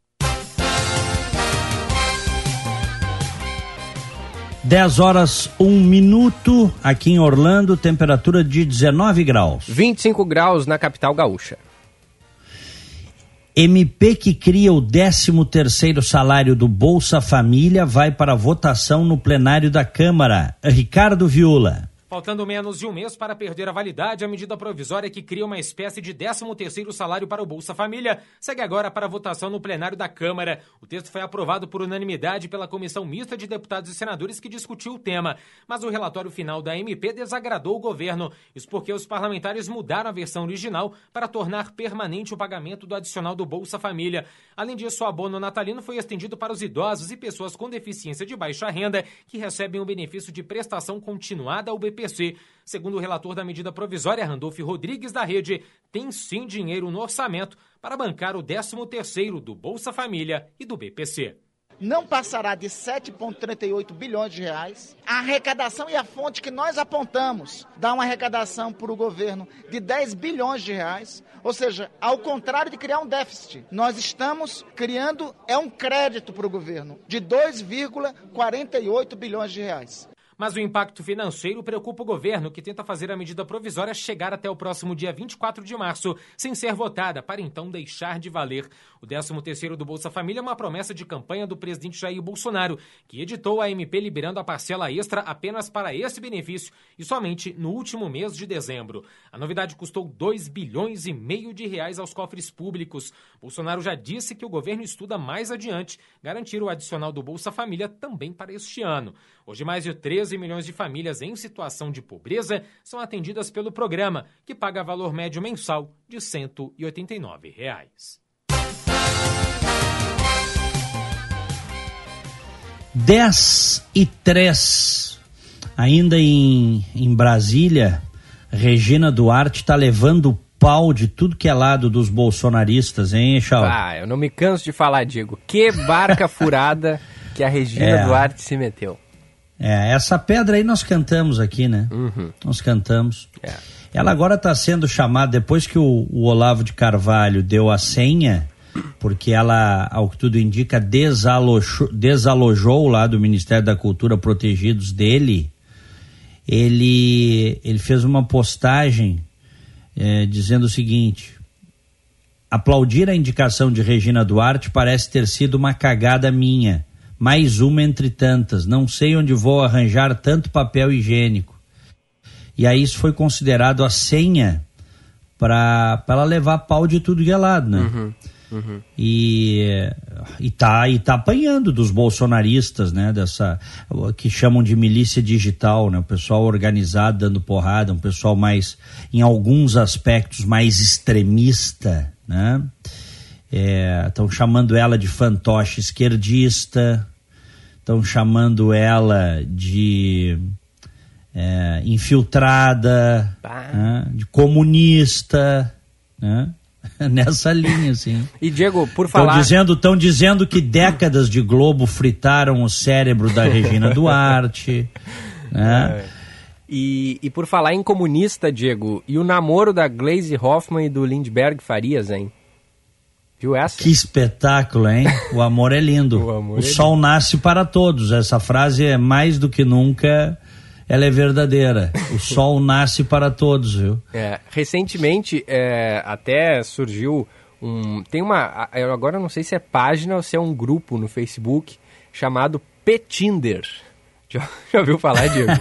10 horas, 1 minuto, aqui em Orlando, temperatura de 19 graus. 25 graus na capital gaúcha. MP que cria o 13 terceiro salário do Bolsa Família vai para votação no plenário da Câmara. Ricardo Viula. Faltando menos de um mês para perder a validade, a medida provisória que cria uma espécie de 13º salário para o Bolsa Família segue agora para votação no plenário da Câmara. O texto foi aprovado por unanimidade pela Comissão Mista de Deputados e Senadores que discutiu o tema, mas o relatório final da MP desagradou o governo. Isso porque os parlamentares mudaram a versão original para tornar permanente o pagamento do adicional do Bolsa Família. Além disso, o abono natalino foi estendido para os idosos e pessoas com deficiência de baixa renda que recebem o benefício de prestação continuada ao BPC Segundo o relator da medida provisória, Randolph Rodrigues da Rede, tem sim dinheiro no orçamento para bancar o 13º do Bolsa Família e do BPC não passará de 7,38 bilhões de reais. A arrecadação e a fonte que nós apontamos dá uma arrecadação para o governo de 10 bilhões de reais. Ou seja, ao contrário de criar um déficit, nós estamos criando é um crédito para o governo de 2,48 bilhões de reais. Mas o impacto financeiro preocupa o governo, que tenta fazer a medida provisória chegar até o próximo dia 24 de março, sem ser votada, para então deixar de valer. O 13º do Bolsa Família é uma promessa de campanha do presidente Jair Bolsonaro, que editou a MP liberando a parcela extra apenas para esse benefício e somente no último mês de dezembro. A novidade custou 2 bilhões e meio de reais aos cofres públicos. Bolsonaro já disse que o governo estuda mais adiante garantir o adicional do Bolsa Família também para este ano. Hoje, mais de 13 milhões de famílias em situação de pobreza são atendidas pelo programa, que paga valor médio mensal de 189 reais. 10 e 3. Ainda em, em Brasília, Regina Duarte está levando pau de tudo que é lado dos bolsonaristas, hein, Chau? Ah, eu não me canso de falar, Diego. Que barca furada que a Regina é. Duarte se meteu. É, essa pedra aí nós cantamos aqui, né? Uhum. Nós cantamos. É. Ela agora está sendo chamada, depois que o, o, Olavo de Carvalho deu a senha, porque ela, ao que tudo indica, desalojou, desalojou lá do Ministério da Cultura protegidos dele, ele, ele fez uma postagem é, dizendo o seguinte: aplaudir a indicação de Regina Duarte parece ter sido uma cagada minha mais uma entre tantas. Não sei onde vou arranjar tanto papel higiênico. E aí isso foi considerado a senha para ela levar pau de tudo que é lado, né? Uhum, uhum. E, e, tá, e tá apanhando dos bolsonaristas, né? Dessa, que chamam de milícia digital, né? O pessoal organizado dando porrada, um pessoal mais, em alguns aspectos, mais extremista, né? Estão é, chamando ela de fantoche esquerdista, estão chamando ela de é, infiltrada, né, de comunista, né? nessa linha, assim. E Diego, por falar... Estão dizendo, tão dizendo que décadas de Globo fritaram o cérebro da Regina Duarte, né? É. E, e por falar em comunista, Diego, e o namoro da Glaze Hoffman e do Lindbergh Farias, hein? Viu essa? Que espetáculo, hein? O amor é lindo. o, amor o é sol lindo. nasce para todos. Essa frase é mais do que nunca. Ela é verdadeira. O sol nasce para todos, viu? É, recentemente, é, até surgiu um. Tem uma. Eu agora não sei se é página ou se é um grupo no Facebook chamado Petinder. Já, já ouviu falar, Diego?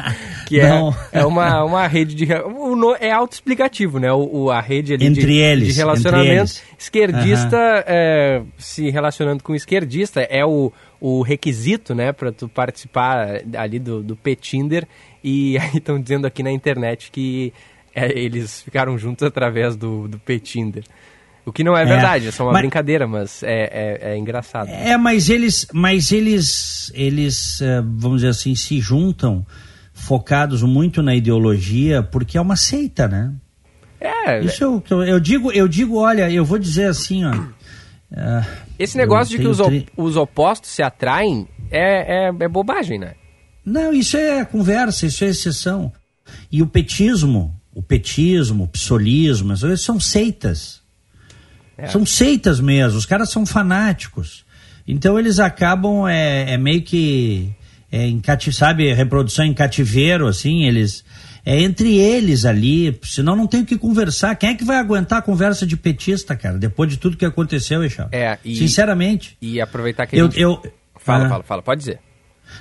que é, é uma, uma rede de. O, é autoexplicativo, né? O, o, a rede ali entre de, eles, de relacionamento. Esquerdista uhum. é, se relacionando com esquerdista é o, o requisito, né, para tu participar ali do, do Petinder. E aí estão dizendo aqui na internet que é, eles ficaram juntos através do, do Petinder. O que não é, é verdade, é só uma mas, brincadeira, mas é, é, é, engraçado. É, mas eles, mas eles, eles, eh, vamos dizer assim, se juntam focados muito na ideologia porque é uma seita, né? É. Isso eu, eu digo, eu digo, olha, eu vou dizer assim, ó. Uh, Esse negócio de que os, tri... os opostos se atraem é, é, é bobagem, né? Não, isso é conversa, isso é exceção. E o petismo, o petismo, o psolismo, são seitas. É. São seitas mesmo, os caras são fanáticos. Então eles acabam, é, é meio que, é, em cati, sabe, reprodução em cativeiro, assim, eles. É entre eles ali, senão não tem o que conversar. Quem é que vai aguentar a conversa de petista, cara, depois de tudo que aconteceu, Eixal? É, e, Sinceramente. E aproveitar que eu, gente... eu Fala, ah, fala, fala, pode dizer.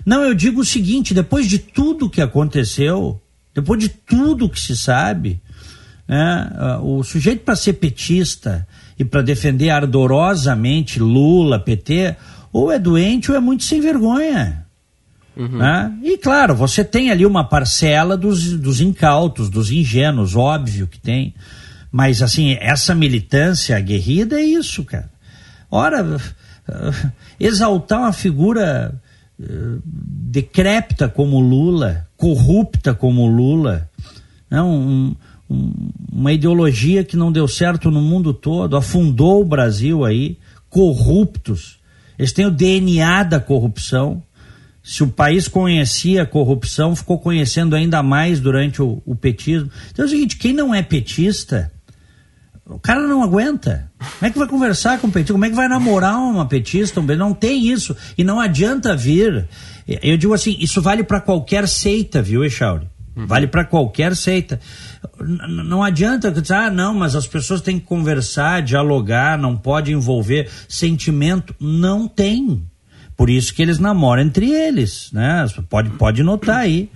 Não, eu digo o seguinte: depois de tudo que aconteceu, depois de tudo que se sabe, né, o sujeito para ser petista, e para defender ardorosamente Lula, PT, ou é doente ou é muito sem vergonha. Uhum. Né? E claro, você tem ali uma parcela dos, dos incautos, dos ingênuos, óbvio que tem. Mas assim, essa militância aguerrida é isso, cara. Ora, uh, exaltar uma figura uh, decrépita como Lula, corrupta como Lula, não, né? um, um, uma ideologia que não deu certo no mundo todo, afundou o Brasil aí, corruptos. Eles têm o DNA da corrupção. Se o país conhecia a corrupção, ficou conhecendo ainda mais durante o, o petismo. Então é o seguinte: quem não é petista, o cara não aguenta. Como é que vai conversar com o petista? Como é que vai namorar uma petista? Não tem isso. E não adianta vir. Eu digo assim: isso vale para qualquer seita, viu, Echauri? Uhum. Vale para qualquer seita. N não adianta dizer, ah, não, mas as pessoas têm que conversar, dialogar, não pode envolver sentimento. Não tem. Por isso que eles namoram entre eles, né? Pode, pode notar aí.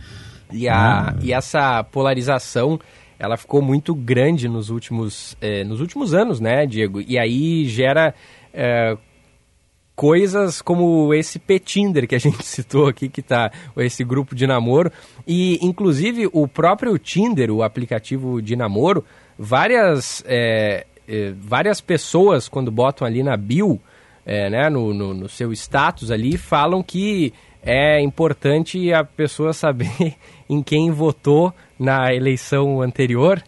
E, a, ah. e essa polarização, ela ficou muito grande nos últimos, eh, nos últimos anos, né, Diego? E aí gera eh, coisas como esse Petinder que a gente citou aqui, que tá esse grupo de namoro. E, inclusive, o próprio Tinder, o aplicativo de namoro, várias, é, é, várias pessoas, quando botam ali na bio, é, né, no, no, no seu status ali, falam que é importante a pessoa saber em quem votou na eleição anterior,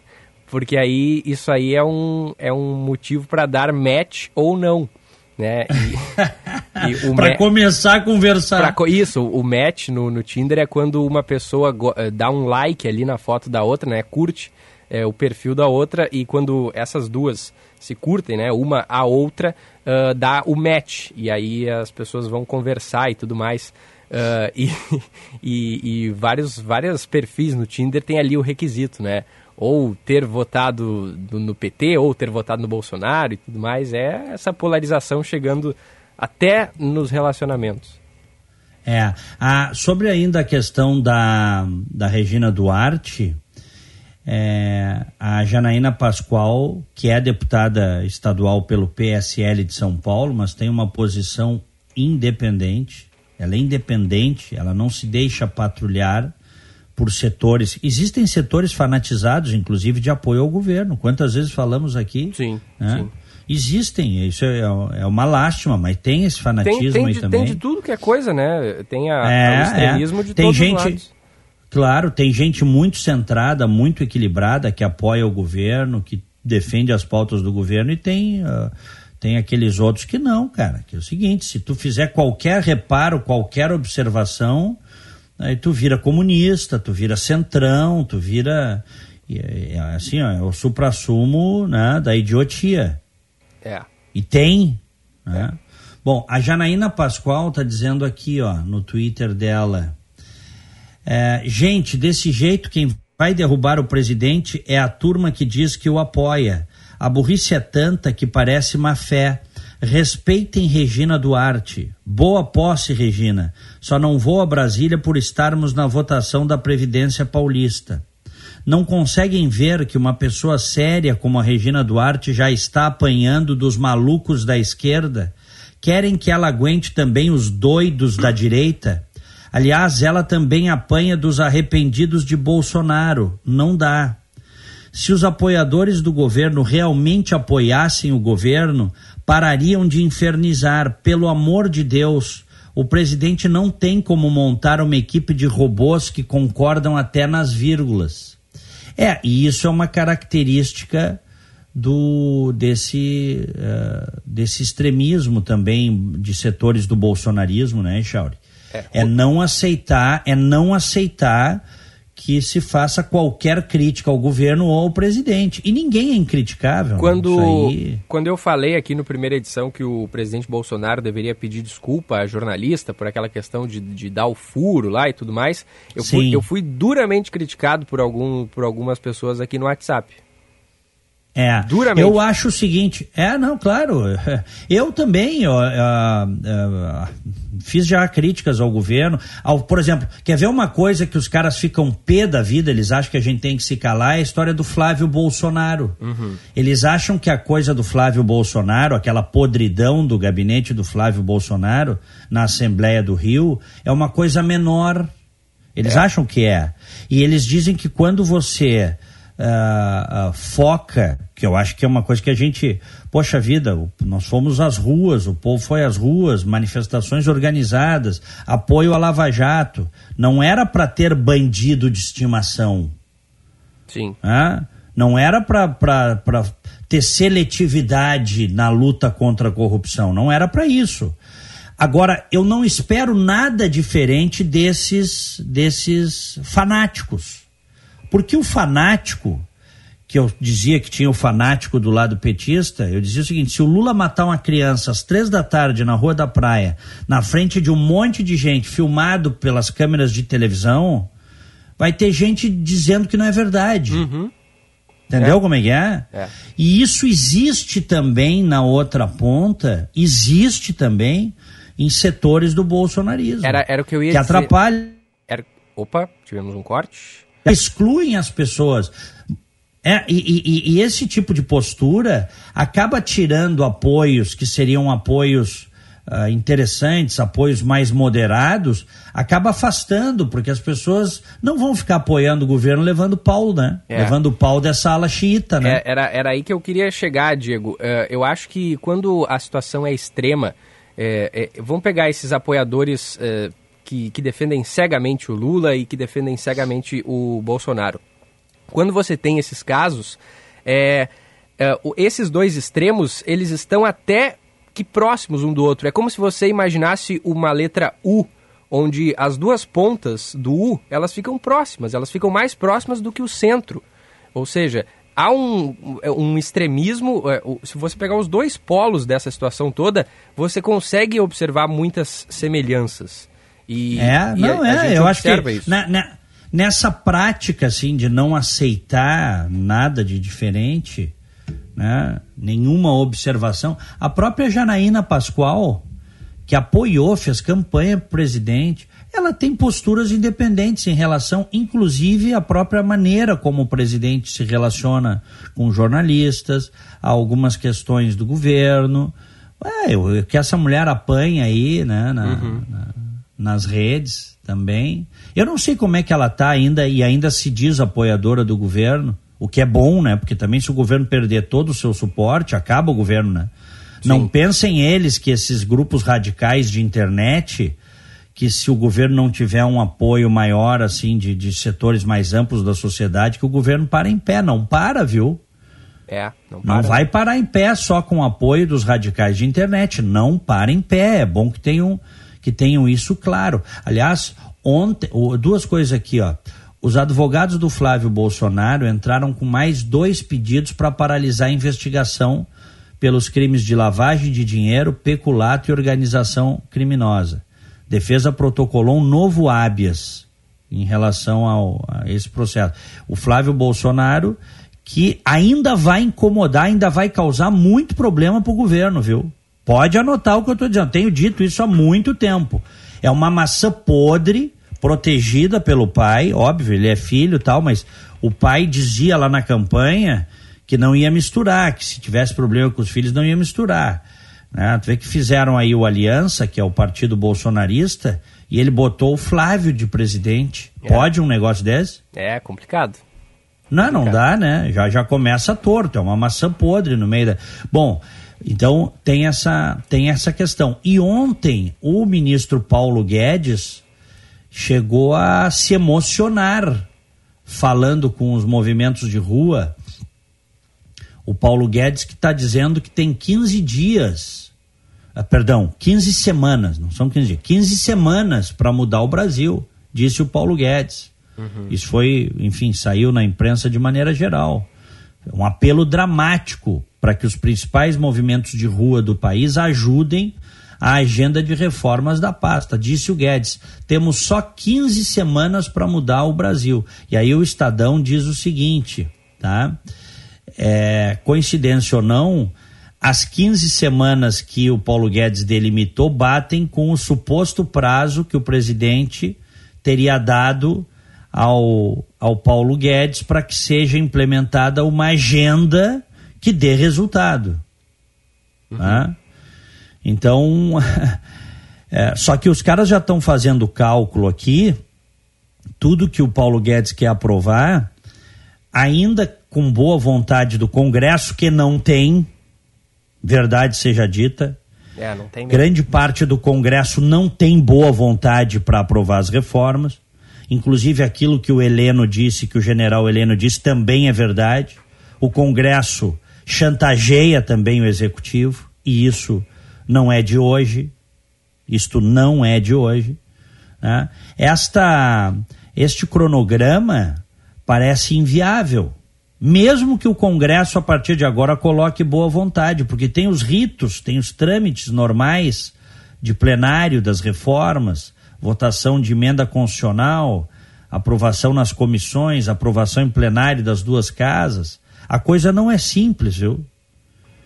porque aí isso aí é um, é um motivo para dar match ou não né? para começar a conversar. Pra, isso, o match no, no Tinder é quando uma pessoa eh, dá um like ali na foto da outra, né? Curte é, o perfil da outra e quando essas duas se curtem, né? Uma a outra uh, dá o match e aí as pessoas vão conversar e tudo mais. Uh, e, e, e vários, vários perfis no Tinder tem ali o requisito, né? Ou ter votado no PT, ou ter votado no Bolsonaro e tudo mais, é essa polarização chegando até nos relacionamentos. É, a, sobre ainda a questão da, da Regina Duarte, é, a Janaína Pascoal, que é deputada estadual pelo PSL de São Paulo, mas tem uma posição independente, ela é independente, ela não se deixa patrulhar, por setores. Existem setores fanatizados, inclusive, de apoio ao governo. Quantas vezes falamos aqui? Sim. Né? sim. Existem, isso é, é, uma lástima, mas tem esse fanatismo tem, tem aí de, também. Tem de tudo que é coisa, né? Tem a, é, o extremismo é. de tem todos gente, os lados. Claro, tem gente muito centrada, muito equilibrada, que apoia o governo, que defende as pautas do governo, e tem. Uh, tem aqueles outros que não, cara. Que é o seguinte: se tu fizer qualquer reparo, qualquer observação, Aí tu vira comunista, tu vira centrão, tu vira. Assim, ó, é o supra-sumo né, da idiotia. É. E tem. Né? É. Bom, a Janaína Pascoal tá dizendo aqui, ó, no Twitter dela. É, gente, desse jeito, quem vai derrubar o presidente é a turma que diz que o apoia. A burrice é tanta que parece má fé. Respeitem Regina Duarte. Boa posse, Regina. Só não vou a Brasília por estarmos na votação da Previdência Paulista. Não conseguem ver que uma pessoa séria como a Regina Duarte já está apanhando dos malucos da esquerda? Querem que ela aguente também os doidos da direita? Aliás, ela também apanha dos arrependidos de Bolsonaro. Não dá. Se os apoiadores do governo realmente apoiassem o governo, parariam de infernizar. Pelo amor de Deus, o presidente não tem como montar uma equipe de robôs que concordam até nas vírgulas. É, e isso é uma característica do desse uh, desse extremismo também de setores do bolsonarismo, né, Chauri? É, é não aceitar, é não aceitar que se faça qualquer crítica ao governo ou ao presidente. E ninguém é incriticável. Quando, aí... quando eu falei aqui no primeira edição que o presidente Bolsonaro deveria pedir desculpa a jornalista por aquela questão de, de dar o furo lá e tudo mais, eu fui, eu fui duramente criticado por, algum, por algumas pessoas aqui no WhatsApp. É, Duramente. eu acho o seguinte, é, não, claro, eu também eu, eu, eu, fiz já críticas ao governo, ao, por exemplo, quer ver uma coisa que os caras ficam pé da vida, eles acham que a gente tem que se calar, é a história do Flávio Bolsonaro. Uhum. Eles acham que a coisa do Flávio Bolsonaro, aquela podridão do gabinete do Flávio Bolsonaro na Assembleia do Rio, é uma coisa menor. Eles é. acham que é. E eles dizem que quando você uh, uh, foca, que eu acho que é uma coisa que a gente, poxa vida, nós fomos às ruas, o povo foi às ruas, manifestações organizadas, apoio à Lava Jato. Não era para ter bandido de estimação. Sim. Uh, não era para ter seletividade na luta contra a corrupção. Não era para isso. Agora, eu não espero nada diferente desses, desses fanáticos. Porque o fanático, que eu dizia que tinha o fanático do lado petista, eu dizia o seguinte: se o Lula matar uma criança às três da tarde na Rua da Praia, na frente de um monte de gente, filmado pelas câmeras de televisão, vai ter gente dizendo que não é verdade. Uhum. Entendeu é. como é que é? é? E isso existe também na outra ponta, existe também em setores do bolsonarismo. Era, era o que eu ia que dizer. Que atrapalha. Era... Opa, tivemos um corte excluem as pessoas. É, e, e, e, esse tipo de postura acaba tirando apoios que seriam apoios uh, interessantes, apoios mais moderados, acaba afastando, porque as pessoas não vão ficar apoiando o governo levando pau, né? É. Levando pau dessa ala xiita, né? É, era, era aí que eu queria chegar, Diego. Uh, eu acho que quando a situação é extrema, é, é, vamos pegar esses apoiadores uh, que, que defendem cegamente o Lula e que defendem cegamente o Bolsonaro. Quando você tem esses casos, é, é, esses dois extremos, eles estão até que próximos um do outro. É como se você imaginasse uma letra U, onde as duas pontas do U, elas ficam próximas, elas ficam mais próximas do que o centro. Ou seja, há um, um extremismo. É, se você pegar os dois polos dessa situação toda, você consegue observar muitas semelhanças. E, é, e não a, é, a eu acho que na, na, nessa prática assim de não aceitar nada de diferente, né, nenhuma observação, a própria Janaína Pascoal, que apoiou, fez campanha para presidente, ela tem posturas independentes em relação, inclusive, à própria maneira como o presidente se relaciona com jornalistas, a algumas questões do governo. É, eu, que essa mulher apanha aí, né, na, uhum. na nas redes também. Eu não sei como é que ela está ainda e ainda se diz apoiadora do governo, o que é bom, né? Porque também se o governo perder todo o seu suporte, acaba o governo, né? Sim. Não pensem eles que esses grupos radicais de internet, que se o governo não tiver um apoio maior, assim, de, de setores mais amplos da sociedade, que o governo para em pé. Não para, viu? É, não para. Não vai parar em pé só com o apoio dos radicais de internet. Não para em pé. É bom que tenham que tenham isso claro. Aliás, ontem, duas coisas aqui, ó. Os advogados do Flávio Bolsonaro entraram com mais dois pedidos para paralisar a investigação pelos crimes de lavagem de dinheiro, peculato e organização criminosa. Defesa protocolou um novo habeas em relação ao, a esse processo. O Flávio Bolsonaro, que ainda vai incomodar, ainda vai causar muito problema para o governo, viu? Pode anotar o que eu estou dizendo. Tenho dito isso há muito tempo. É uma maçã podre, protegida pelo pai, óbvio, ele é filho e tal, mas o pai dizia lá na campanha que não ia misturar, que se tivesse problema com os filhos não ia misturar. Né? Tu vê que fizeram aí o Aliança, que é o partido bolsonarista, e ele botou o Flávio de presidente. É. Pode um negócio desse? É complicado. Não, não dá, né? Já, já começa torto, é uma maçã podre no meio da. Bom, então tem essa, tem essa questão. E ontem o ministro Paulo Guedes chegou a se emocionar falando com os movimentos de rua. O Paulo Guedes que está dizendo que tem 15 dias, ah, perdão, 15 semanas, não são 15 dias, 15 semanas para mudar o Brasil, disse o Paulo Guedes. Uhum. Isso foi, enfim, saiu na imprensa de maneira geral. Um apelo dramático para que os principais movimentos de rua do país ajudem a agenda de reformas da pasta. Disse o Guedes: temos só 15 semanas para mudar o Brasil. E aí o Estadão diz o seguinte, tá? É, coincidência ou não, as 15 semanas que o Paulo Guedes delimitou batem com o suposto prazo que o presidente teria dado ao, ao Paulo Guedes para que seja implementada uma agenda que dê resultado. Uhum. Tá? Então, é, só que os caras já estão fazendo cálculo aqui, tudo que o Paulo Guedes quer aprovar, ainda com boa vontade do Congresso, que não tem, verdade seja dita, é, grande parte do Congresso não tem boa vontade para aprovar as reformas. Inclusive aquilo que o Heleno disse, que o general Heleno disse, também é verdade. O Congresso chantageia também o Executivo, e isso não é de hoje. Isto não é de hoje. Né? Esta, este cronograma parece inviável. Mesmo que o Congresso, a partir de agora, coloque boa vontade, porque tem os ritos, tem os trâmites normais de plenário das reformas, votação de emenda constitucional, aprovação nas comissões, aprovação em plenário das duas casas. A coisa não é simples, viu?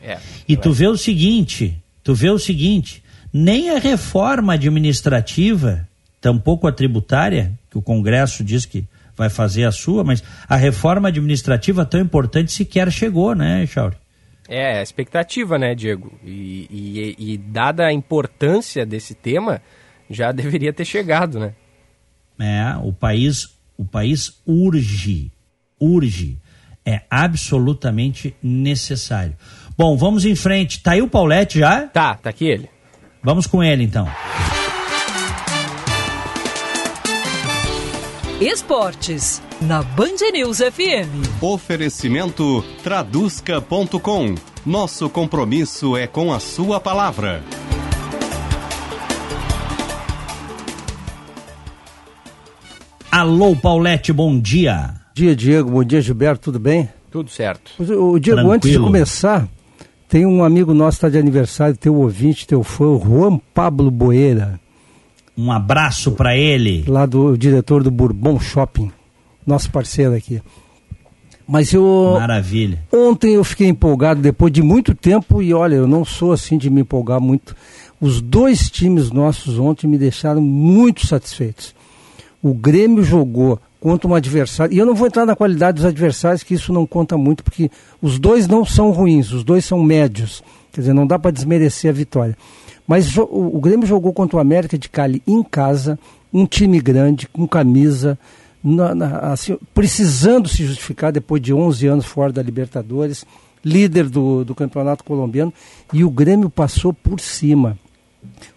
É, e tu é. vê o seguinte, tu vê o seguinte, nem a reforma administrativa, tampouco a tributária, que o Congresso diz que vai fazer a sua, mas a reforma administrativa tão importante sequer chegou, né, Chauri? É, a expectativa, né, Diego? E, e, e dada a importância desse tema, já deveria ter chegado, né? É, o país, o país urge, urge, é absolutamente necessário. Bom, vamos em frente. Tá aí o Paulette já? Tá, tá aqui ele. Vamos com ele então. Esportes, na Band News FM. Oferecimento traduzca.com. Nosso compromisso é com a sua palavra. Alô, Paulette, bom dia. Bom dia, Diego. Bom dia, Gilberto. Tudo bem? Tudo certo. O, o Diego, Tranquilo. antes de começar, tem um amigo nosso que está de aniversário, teu ouvinte, teu fã, o Juan Pablo Boeira. Um abraço para ele. Lá do diretor do Bourbon Shopping, nosso parceiro aqui. Mas eu. Maravilha. Ontem eu fiquei empolgado depois de muito tempo e olha, eu não sou assim de me empolgar muito. Os dois times nossos ontem me deixaram muito satisfeitos o Grêmio jogou contra um adversário, e eu não vou entrar na qualidade dos adversários, que isso não conta muito, porque os dois não são ruins, os dois são médios. Quer dizer, não dá para desmerecer a vitória. Mas o, o, Grêmio jogou contra o América de Cali em casa, um time grande, com camisa, na, na, assim, precisando se justificar depois de 11 anos fora da Libertadores, líder do, do campeonato colombiano, e o Grêmio passou por cima.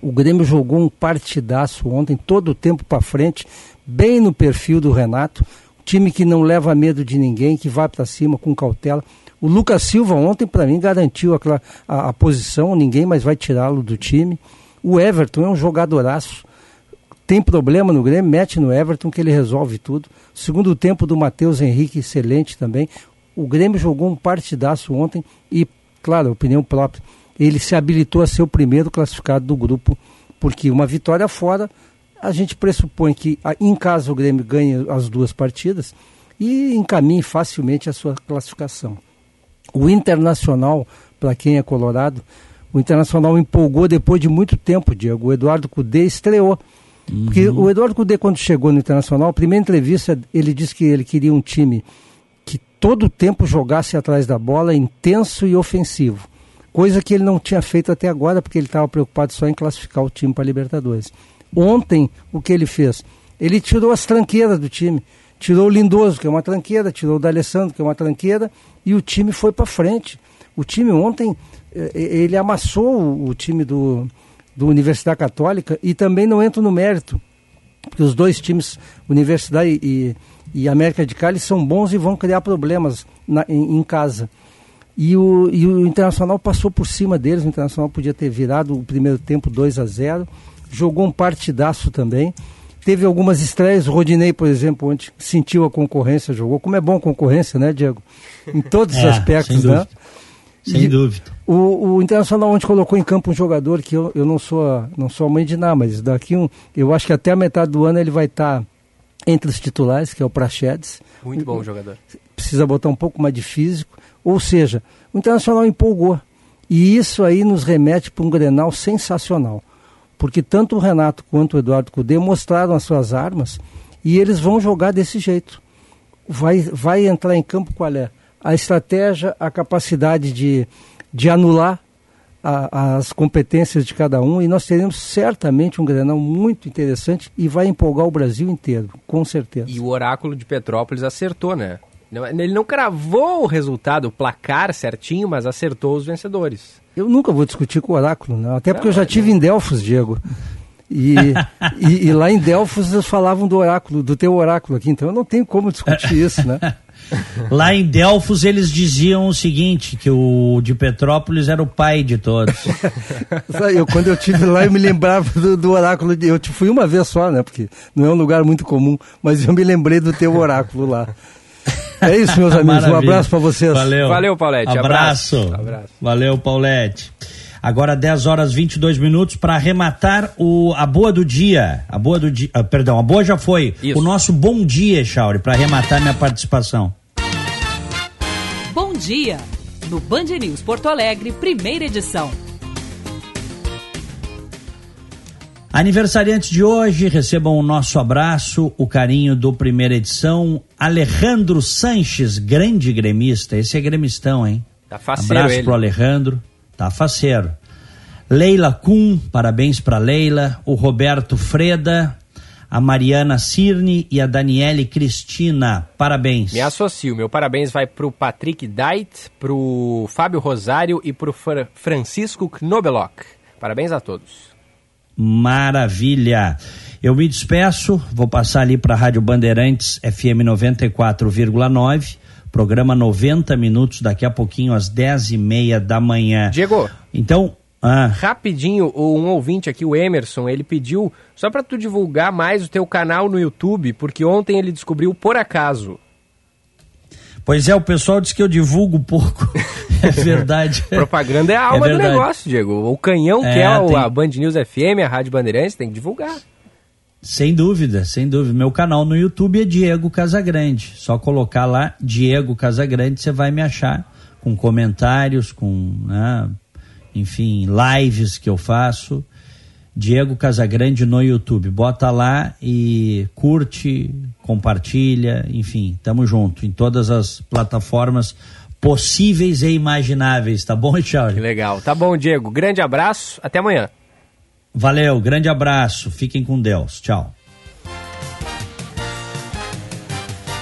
O Grêmio jogou um partidaço ontem, todo o tempo para frente, bem no perfil do Renato. Time que não leva medo de ninguém, que vai para cima com cautela. O Lucas Silva ontem, para mim, garantiu a, a, a, posição, ninguém mais vai tirá-lo do time. O Everton é um jogadoraço. Tem problema no Grêmio, mete no Everton que ele resolve tudo. Segundo tempo do Matheus Henrique, excelente também. O Grêmio jogou um partidaço ontem e, claro, opinião própria, ele se habilitou a ser o primeiro classificado do grupo, porque uma vitória fora a gente pressupõe que em caso o Grêmio ganhe as duas partidas e encaminhe facilmente a sua classificação. O Internacional, para quem é colorado, O Internacional empolgou depois de muito tempo, Diego. O Eduardo Cudê estreou. Uhum. Porque o Eduardo Cudê, quando chegou no Internacional, a primeira entrevista, ele disse que ele queria um time que todo o tempo jogasse atrás da bola, intenso e ofensivo. Coisa que ele não tinha feito até agora, porque ele estava preocupado só em classificar o time para a Libertadores. Ontem, o que ele fez? Ele tirou as tranqueiras do time. Tirou o Lindoso, que é uma tranqueira, tirou o D'Alessandro, que é uma tranqueira, e o time foi para frente. O time ontem, eh, ele amassou o time do, do Universidade Católica e também não entro no mérito, porque os dois times, Universidade e, e América de Cali, são bons e vão criar problemas na, em, em, casa. E o, e o Internacional passou por cima deles, o Internacional podia ter virado o primeiro tempo 2 a 0 jogou um partidaço também. Teve algumas estreias, o Rodinei, por exemplo, onde sentiu a concorrência, jogou. Como é bom a concorrência, né, Diego? Em todos os é, aspectos, né? Sem dúvida. O, o, Internacional onde colocou em campo um jogador que eu, eu não sou não sou a mãe de nada, mas daqui um, eu acho que até a metade do ano ele vai estar tá entre os titulares, que é o Prachedes. Muito bom jogador. Precisa botar um pouco mais de físico. Ou seja, o Internacional empolgou. E isso aí nos remete para um Grenal sensacional. Porque tanto o Renato quanto o Eduardo Cudê mostraram as suas armas e eles vão jogar desse jeito. Vai, vai entrar em campo qual é? a estratégia, a capacidade de, de anular a, as competências de cada um e nós teremos certamente um Grenal muito interessante e vai empolgar o Brasil inteiro, com certeza. E o oráculo de Petrópolis acertou, né? Ele não cravou o resultado, o placar certinho, mas acertou os vencedores. Eu nunca vou discutir com o oráculo, não. até porque eu já tive em Delfos, Diego. E, e, e, lá em Delfos eles falavam do oráculo, do teu oráculo aqui, então eu não tenho como discutir isso, né? Lá em Delfos eles diziam o seguinte, que o de Petrópolis era o pai de todos. eu, quando eu tive lá eu me lembrava do, do oráculo, de, eu fui uma vez só, né, porque não é um lugar muito comum, mas eu me lembrei do teu oráculo lá. É isso, meus amigos, um abraço para vocês. Valeu. Valeu, Paulette. Abraço. abraço. Valeu, Paulette. Agora 10 horas 22 minutos para arrematar o, a boa do dia. A boa do dia, ah, perdão, a boa já foi. Isso. O nosso bom dia, Chauri, para arrematar minha participação. Bom dia no Band News Porto Alegre, primeira edição. Aniversariantes de hoje, recebam o nosso abraço, o carinho do primeira edição. Alejandro Sanches, grande gremista. Esse é gremistão, hein? Tá faceiro Abraço ele. pro Alejandro. Tá faceiro. Leila Kuhn, parabéns para Leila. O Roberto Freda, a Mariana Cirne e a Daniele Cristina. Parabéns. Me associo. Meu parabéns vai para o Patrick Dait, para o Fábio Rosário e para o Francisco Knobelock. Parabéns a todos. Maravilha. Eu me despeço, vou passar ali para a Rádio Bandeirantes FM 94,9 Programa 90 minutos, daqui a pouquinho, às 10 e meia da manhã. Diego. Então. Ah. Rapidinho, um ouvinte aqui, o Emerson, ele pediu só para tu divulgar mais o teu canal no YouTube, porque ontem ele descobriu por acaso. Pois é, o pessoal diz que eu divulgo pouco. é verdade. Propaganda é a alma é do negócio, Diego. O canhão é, que é tem... a Band News FM, a Rádio Bandeirantes, tem que divulgar. Sem dúvida, sem dúvida. Meu canal no YouTube é Diego Casagrande. Só colocar lá Diego Casagrande, você vai me achar com comentários, com, né, enfim, lives que eu faço. Diego Casagrande no YouTube. Bota lá e curte, compartilha, enfim, tamo junto em todas as plataformas possíveis e imagináveis, tá bom, Charles? Legal. Tá bom, Diego. Grande abraço, até amanhã. Valeu, grande abraço, fiquem com Deus, tchau.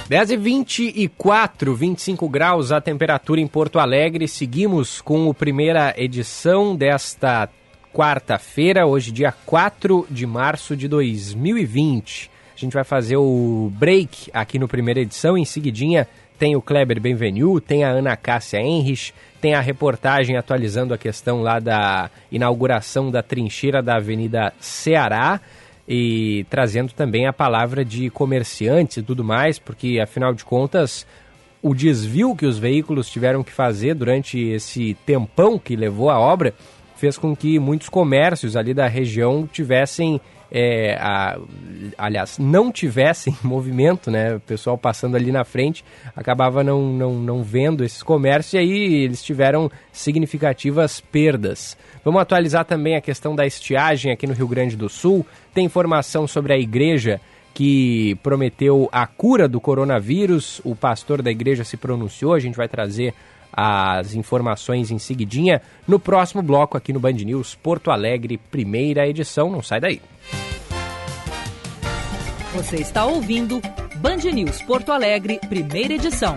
10 e 24, 25 graus a temperatura em Porto Alegre. Seguimos com a primeira edição desta quarta-feira, hoje, dia 4 de março de 2020. A gente vai fazer o break aqui no primeira edição. Em seguidinha tem o Kleber Benvenu, tem a Ana Cássia Henrich, tem a reportagem atualizando a questão lá da inauguração da trincheira da Avenida Ceará e trazendo também a palavra de comerciantes e tudo mais, porque afinal de contas o desvio que os veículos tiveram que fazer durante esse tempão que levou a obra fez com que muitos comércios ali da região tivessem é, a, aliás, não tivessem movimento, né? O pessoal passando ali na frente acabava não, não, não vendo esses comércios e aí eles tiveram significativas perdas. Vamos atualizar também a questão da estiagem aqui no Rio Grande do Sul. Tem informação sobre a igreja que prometeu a cura do coronavírus. O pastor da igreja se pronunciou, a gente vai trazer as informações em seguidinha no próximo bloco aqui no Band News Porto Alegre, primeira edição. Não sai daí. Você está ouvindo Band News Porto Alegre, primeira edição.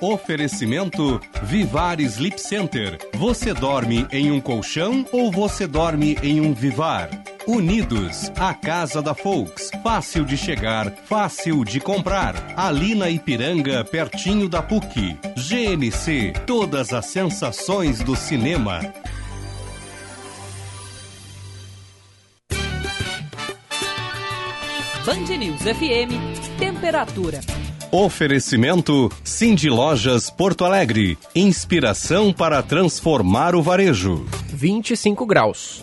Oferecimento Vivar Sleep Center. Você dorme em um colchão ou você dorme em um Vivar? Unidos, a casa da Folks. Fácil de chegar, fácil de comprar. Ali na Ipiranga, pertinho da PUC. GNC, todas as sensações do cinema. Band News FM, temperatura. Oferecimento Cindy Lojas Porto Alegre. Inspiração para transformar o varejo. 25 graus.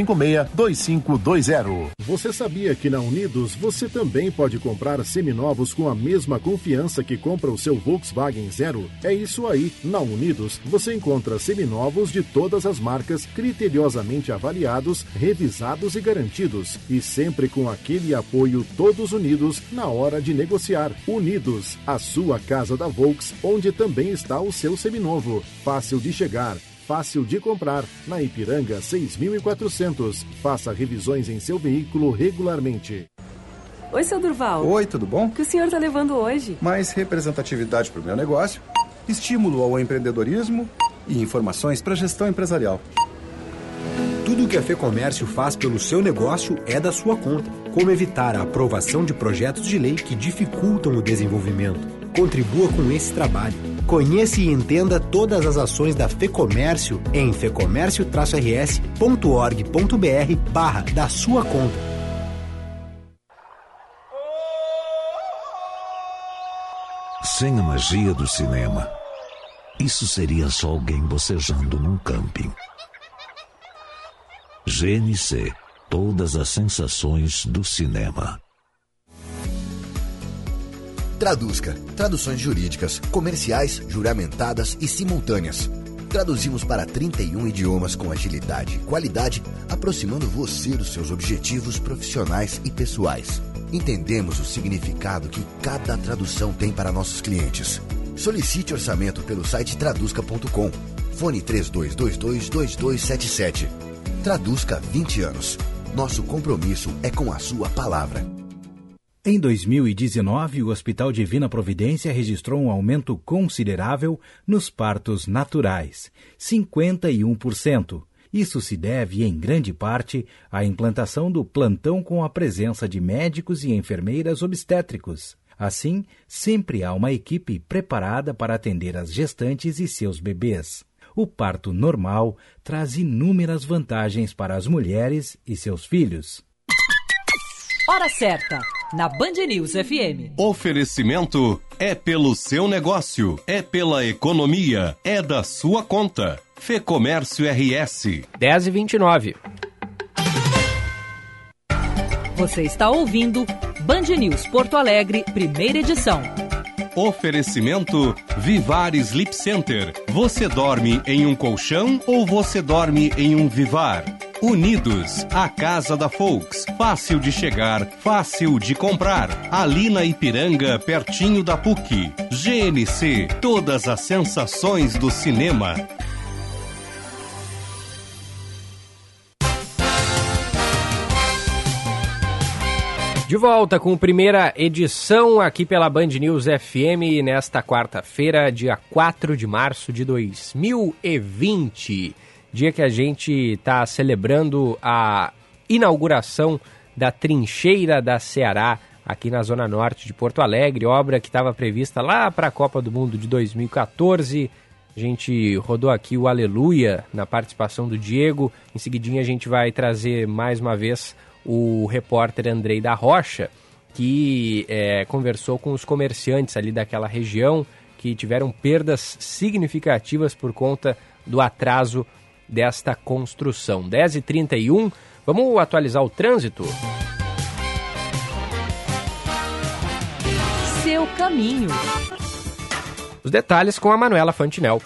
562520. Você sabia que na Unidos você também pode comprar seminovos com a mesma confiança que compra o seu Volkswagen Zero? É isso aí. Na Unidos você encontra seminovos de todas as marcas, criteriosamente avaliados, revisados e garantidos. E sempre com aquele apoio todos unidos na hora de negociar. Unidos, a sua casa da Volks, onde também está o seu seminovo. Fácil de chegar fácil de comprar. Na Ipiranga 6400. Faça revisões em seu veículo regularmente. Oi, seu Durval. Oi, tudo bom? O que o senhor está levando hoje? Mais representatividade para o meu negócio, estímulo ao empreendedorismo e informações para a gestão empresarial. Tudo o que a FEComércio faz pelo seu negócio é da sua conta. Como evitar a aprovação de projetos de lei que dificultam o desenvolvimento. Contribua com esse trabalho Conheça e entenda todas as ações da FEComércio em fecomércio-rs.org.br barra da sua conta. Sem a magia do cinema, isso seria só alguém bocejando num camping. GNC, todas as sensações do cinema. Traduzca. Traduções jurídicas, comerciais, juramentadas e simultâneas. Traduzimos para 31 idiomas com agilidade e qualidade, aproximando você dos seus objetivos profissionais e pessoais. Entendemos o significado que cada tradução tem para nossos clientes. Solicite orçamento pelo site traduzca.com. Fone 3222-2277. Traduzca 20 anos. Nosso compromisso é com a sua palavra. Em 2019, o Hospital Divina Providência registrou um aumento considerável nos partos naturais, 51%. Isso se deve, em grande parte, à implantação do plantão com a presença de médicos e enfermeiras obstétricos. Assim, sempre há uma equipe preparada para atender as gestantes e seus bebês. O parto normal traz inúmeras vantagens para as mulheres e seus filhos. Hora certa, na Band News FM. Oferecimento é pelo seu negócio, é pela economia, é da sua conta. Fê Comércio RS. 10 e 29. Você está ouvindo Band News Porto Alegre, primeira edição. Oferecimento Vivar Sleep Center. Você dorme em um colchão ou você dorme em um Vivar? Unidos, a casa da Folks. Fácil de chegar, fácil de comprar. Ali na Ipiranga, pertinho da PUC. GNC, todas as sensações do cinema. De volta com primeira edição aqui pela Band News FM nesta quarta-feira, dia 4 de março de 2020 dia que a gente está celebrando a inauguração da Trincheira da Ceará, aqui na Zona Norte de Porto Alegre, obra que estava prevista lá para a Copa do Mundo de 2014. A gente rodou aqui o Aleluia na participação do Diego. Em seguidinha a gente vai trazer mais uma vez o repórter Andrei da Rocha, que é, conversou com os comerciantes ali daquela região que tiveram perdas significativas por conta do atraso desta construção. 10h31, vamos atualizar o trânsito? Seu caminho. Os detalhes com a Manuela Fantinel.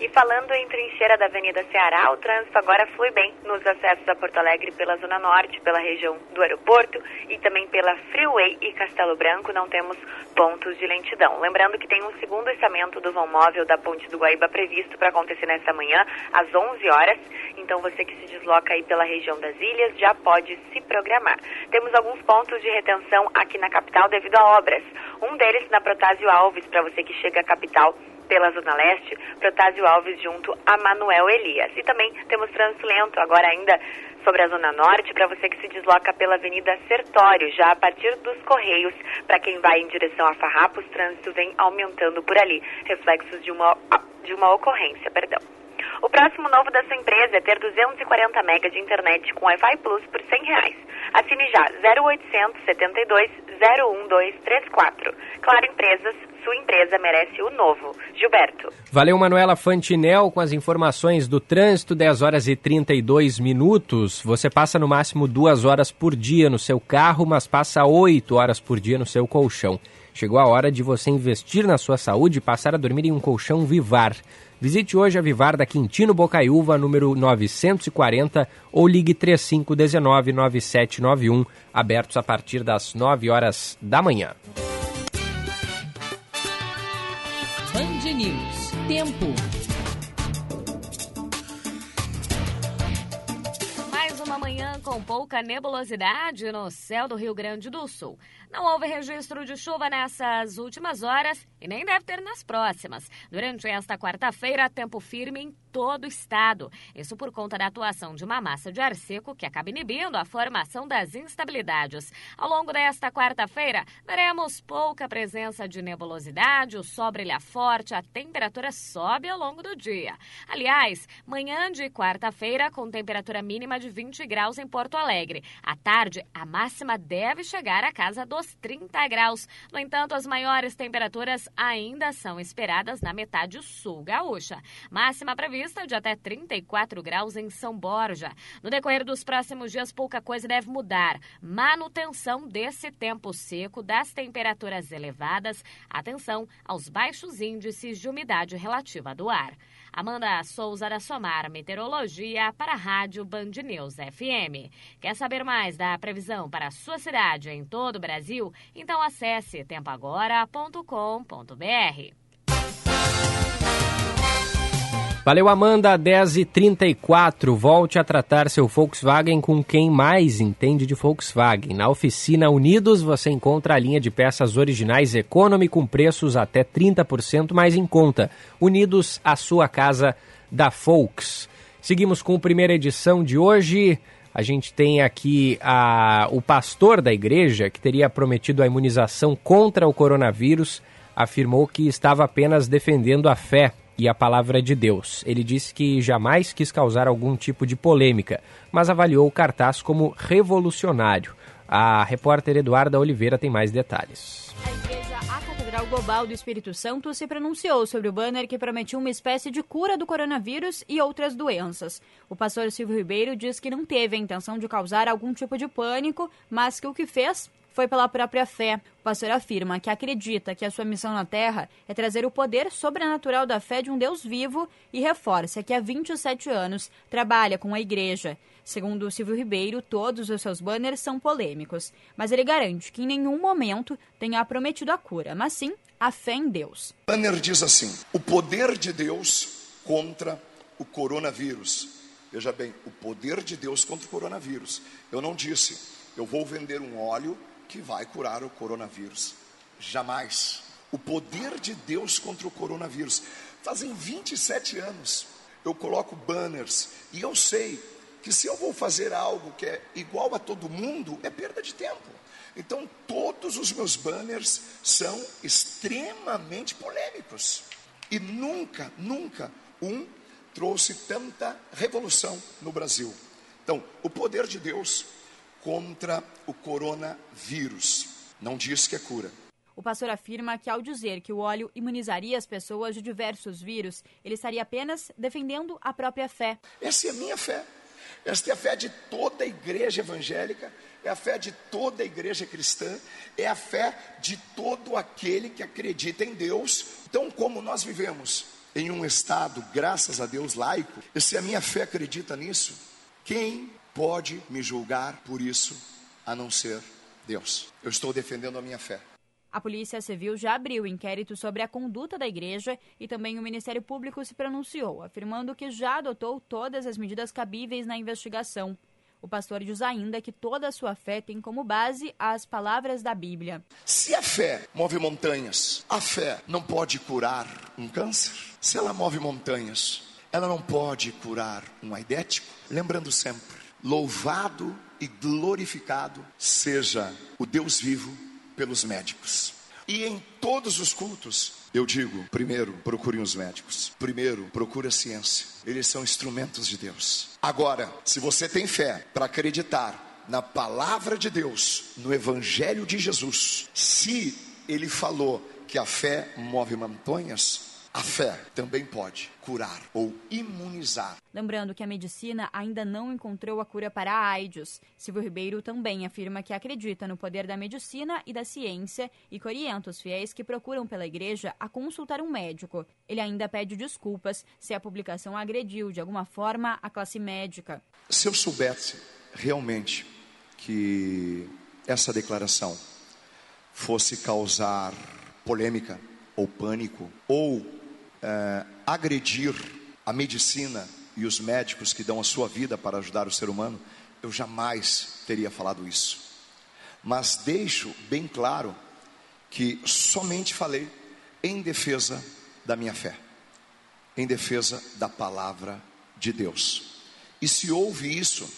E falando em trincheira da Avenida Ceará, o trânsito agora flui bem nos acessos a Porto Alegre pela Zona Norte, pela região do aeroporto e também pela Freeway e Castelo Branco. Não temos pontos de lentidão. Lembrando que tem um segundo içamento do vão móvel da Ponte do Guaíba previsto para acontecer nesta manhã, às 11 horas. Então você que se desloca aí pela região das ilhas já pode se programar. Temos alguns pontos de retenção aqui na capital devido a obras. Um deles na Protásio Alves, para você que chega à capital pela Zona Leste, Protásio Alves junto a Manuel Elias. E também temos trânsito lento agora ainda sobre a Zona Norte, para você que se desloca pela Avenida Sertório, já a partir dos Correios, para quem vai em direção a Farrapos, trânsito vem aumentando por ali, reflexos de uma, de uma ocorrência, perdão. O próximo novo da sua empresa é ter 240 MB de internet com Wi-Fi Plus por 100 reais. Assine já 0800 72 01234. Claro Empresas, sua empresa merece o novo. Gilberto. Valeu, Manuela Fantinel, com as informações do trânsito, 10 horas e 32 minutos. Você passa no máximo duas horas por dia no seu carro, mas passa 8 horas por dia no seu colchão. Chegou a hora de você investir na sua saúde e passar a dormir em um colchão Vivar. Visite hoje a Vivar da Quintino Bocaiúva, número 940, ou ligue 3519-9791, abertos a partir das 9 horas da manhã. Tempo. Mais uma manhã com pouca nebulosidade no céu do Rio Grande do Sul. Não houve registro de chuva nessas últimas horas e nem deve ter nas próximas. Durante esta quarta-feira, tempo firme em todo o estado. Isso por conta da atuação de uma massa de ar seco que acaba inibindo a formação das instabilidades. Ao longo desta quarta-feira, veremos pouca presença de nebulosidade, o sol brilha forte, a temperatura sobe ao longo do dia. Aliás, manhã de quarta-feira com temperatura mínima de 20 graus em Porto Alegre. À tarde, a máxima deve chegar à casa dos 30 graus. No entanto, as maiores temperaturas ainda são esperadas na metade sul gaúcha. Máxima prevista de até 34 graus em São Borja. No decorrer dos próximos dias, pouca coisa deve mudar. Manutenção desse tempo seco, das temperaturas elevadas, atenção aos baixos índices de umidade relativa do ar. Amanda Souza da Somar Meteorologia para a Rádio Band News FM. Quer saber mais da previsão para a sua cidade em todo o Brasil? Então acesse tempoagora.com.br. Valeu, Amanda. 10h34. Volte a tratar seu Volkswagen com quem mais entende de Volkswagen. Na oficina Unidos você encontra a linha de peças originais Economy com preços até 30% mais em conta. Unidos, a sua casa da Volks. Seguimos com a primeira edição de hoje. A gente tem aqui a, o pastor da igreja que teria prometido a imunização contra o coronavírus. Afirmou que estava apenas defendendo a fé e a palavra de Deus. Ele disse que jamais quis causar algum tipo de polêmica, mas avaliou o cartaz como revolucionário. A repórter Eduarda Oliveira tem mais detalhes. Catedral Global do Espírito Santo se pronunciou sobre o banner que prometia uma espécie de cura do coronavírus e outras doenças. O pastor Silvio Ribeiro diz que não teve a intenção de causar algum tipo de pânico, mas que o que fez foi pela própria fé. O pastor afirma que acredita que a sua missão na Terra é trazer o poder sobrenatural da fé de um Deus vivo e reforça que há 27 anos trabalha com a igreja. Segundo Silvio Ribeiro, todos os seus banners são polêmicos, mas ele garante que em nenhum momento tenha prometido a cura, mas sim a fé em Deus. O banner diz assim: o poder de Deus contra o coronavírus. Veja bem, o poder de Deus contra o coronavírus. Eu não disse, eu vou vender um óleo que vai curar o coronavírus. Jamais. O poder de Deus contra o coronavírus. Fazem 27 anos eu coloco banners e eu sei que se eu vou fazer algo que é igual a todo mundo, é perda de tempo. Então, todos os meus banners são extremamente polêmicos. E nunca, nunca um trouxe tanta revolução no Brasil. Então, o poder de Deus contra o coronavírus. Não diz que é cura. O pastor afirma que, ao dizer que o óleo imunizaria as pessoas de diversos vírus, ele estaria apenas defendendo a própria fé. Essa é a minha fé. Esta é a fé de toda a igreja evangélica, é a fé de toda a igreja cristã, é a fé de todo aquele que acredita em Deus. Então, como nós vivemos em um estado, graças a Deus, laico, e se a minha fé acredita nisso, quem pode me julgar por isso a não ser Deus? Eu estou defendendo a minha fé. A Polícia Civil já abriu inquérito sobre a conduta da igreja e também o Ministério Público se pronunciou, afirmando que já adotou todas as medidas cabíveis na investigação. O pastor diz ainda que toda a sua fé tem como base as palavras da Bíblia. Se a fé move montanhas, a fé não pode curar um câncer? Se ela move montanhas, ela não pode curar um aidético? Lembrando sempre, louvado e glorificado seja o Deus vivo pelos médicos. E em todos os cultos, eu digo: primeiro, procurem os médicos. Primeiro, procure a ciência. Eles são instrumentos de Deus. Agora, se você tem fé para acreditar na palavra de Deus, no Evangelho de Jesus, se ele falou que a fé move montanhas, a fé também pode curar ou imunizar. Lembrando que a medicina ainda não encontrou a cura para a AIDS. Silvio Ribeiro também afirma que acredita no poder da medicina e da ciência e que orienta os fiéis que procuram pela igreja a consultar um médico. Ele ainda pede desculpas se a publicação agrediu de alguma forma a classe médica. Se eu soubesse realmente que essa declaração fosse causar polêmica ou pânico ou é, agredir a medicina e os médicos que dão a sua vida para ajudar o ser humano, eu jamais teria falado isso. Mas deixo bem claro que somente falei em defesa da minha fé, em defesa da palavra de Deus. E se houve isso,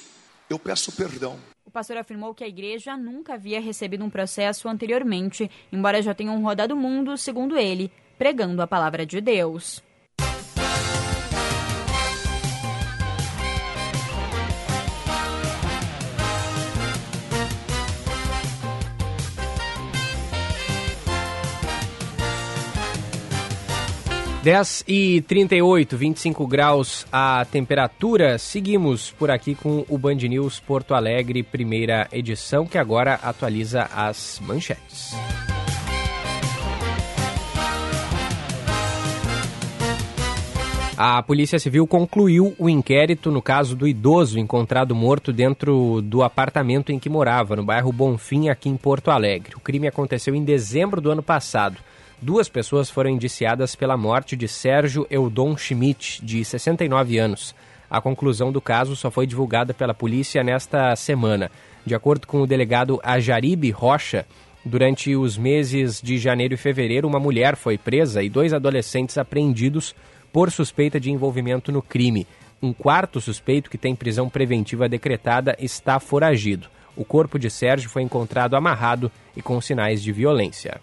eu peço perdão. O pastor afirmou que a igreja nunca havia recebido um processo anteriormente, embora já tenham rodado o mundo, segundo ele, pregando a palavra de Deus. Dez e trinta e oito, 25 graus a temperatura. Seguimos por aqui com o Band News Porto Alegre, primeira edição, que agora atualiza as manchetes. A Polícia Civil concluiu o inquérito no caso do idoso encontrado morto dentro do apartamento em que morava, no bairro Bonfim, aqui em Porto Alegre. O crime aconteceu em dezembro do ano passado. Duas pessoas foram indiciadas pela morte de Sérgio Eudon Schmidt, de 69 anos. A conclusão do caso só foi divulgada pela polícia nesta semana. De acordo com o delegado Ajaribe Rocha, durante os meses de janeiro e fevereiro, uma mulher foi presa e dois adolescentes apreendidos por suspeita de envolvimento no crime. Um quarto suspeito, que tem prisão preventiva decretada, está foragido. O corpo de Sérgio foi encontrado amarrado e com sinais de violência.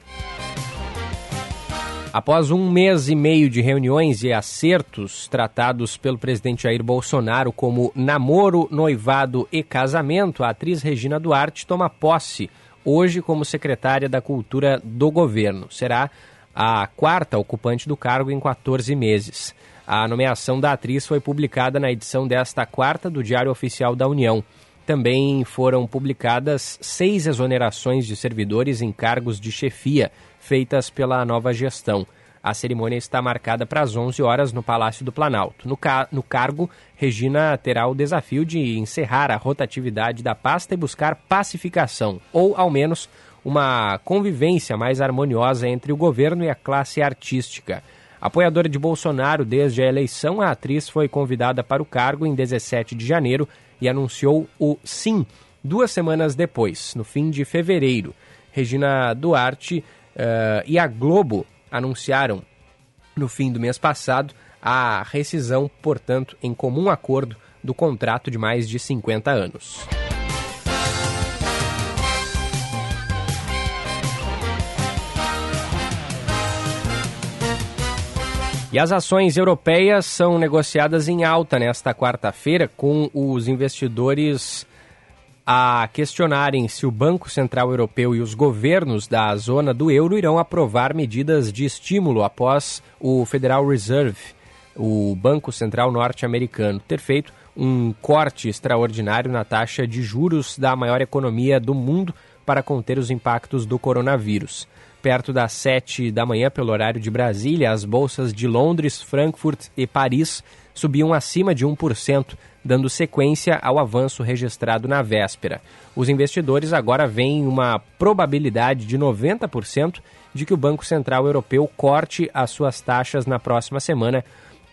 Após um mês e meio de reuniões e acertos tratados pelo presidente Jair Bolsonaro como namoro, noivado e casamento, a atriz Regina Duarte toma posse hoje como secretária da Cultura do governo. Será a quarta ocupante do cargo em 14 meses. A nomeação da atriz foi publicada na edição desta quarta do Diário Oficial da União. Também foram publicadas seis exonerações de servidores em cargos de chefia, feitas pela nova gestão. A cerimônia está marcada para as 11 horas no Palácio do Planalto. No, ca no cargo, Regina terá o desafio de encerrar a rotatividade da pasta e buscar pacificação, ou, ao menos, uma convivência mais harmoniosa entre o governo e a classe artística. Apoiadora de Bolsonaro desde a eleição, a atriz foi convidada para o cargo em 17 de janeiro e anunciou o sim duas semanas depois, no fim de fevereiro. Regina Duarte uh, e a Globo anunciaram no fim do mês passado a rescisão, portanto, em comum acordo do contrato de mais de 50 anos. E as ações europeias são negociadas em alta nesta quarta-feira, com os investidores a questionarem se o Banco Central Europeu e os governos da zona do euro irão aprovar medidas de estímulo após o Federal Reserve, o Banco Central norte-americano, ter feito um corte extraordinário na taxa de juros da maior economia do mundo para conter os impactos do coronavírus perto das 7 da manhã, pelo horário de Brasília, as bolsas de Londres, Frankfurt e Paris subiam acima de 1%, dando sequência ao avanço registrado na véspera. Os investidores agora veem uma probabilidade de 90% de que o Banco Central Europeu corte as suas taxas na próxima semana,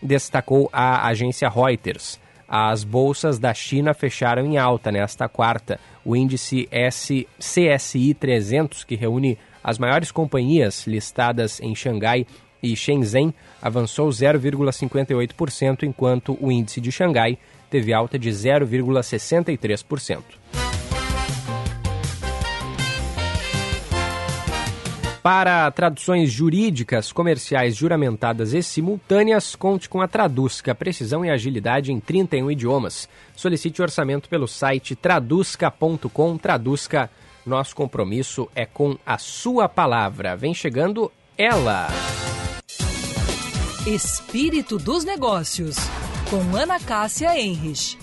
destacou a agência Reuters. As bolsas da China fecharam em alta nesta quarta. O índice S CSI 300, que reúne as maiores companhias listadas em Xangai e Shenzhen avançou 0,58%, enquanto o índice de Xangai teve alta de 0,63%. Para traduções jurídicas, comerciais, juramentadas e simultâneas, conte com a Traduzca, precisão e agilidade em 31 idiomas. Solicite orçamento pelo site traduzca.com, Traduzca nosso compromisso é com a sua palavra. Vem chegando ela. Espírito dos Negócios, com Ana Cássia Enrich.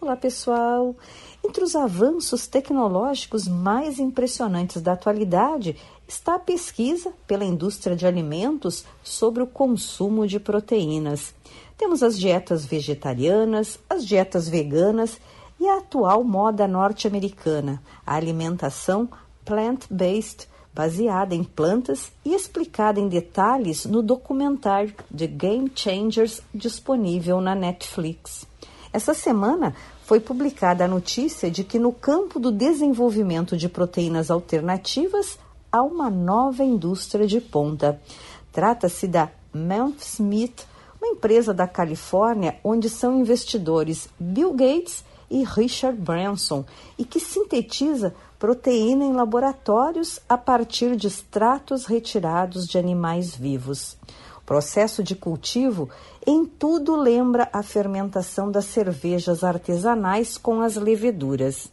Olá, pessoal. Entre os avanços tecnológicos mais impressionantes da atualidade está a pesquisa pela indústria de alimentos sobre o consumo de proteínas. Temos as dietas vegetarianas, as dietas veganas e a atual moda norte-americana, a alimentação plant-based, baseada em plantas e explicada em detalhes no documentário The Game Changers disponível na Netflix. Essa semana foi publicada a notícia de que no campo do desenvolvimento de proteínas alternativas há uma nova indústria de ponta. Trata-se da Mount Smith, uma empresa da Califórnia onde são investidores Bill Gates e Richard Branson e que sintetiza proteína em laboratórios a partir de extratos retirados de animais vivos. O processo de cultivo em tudo lembra a fermentação das cervejas artesanais com as leveduras.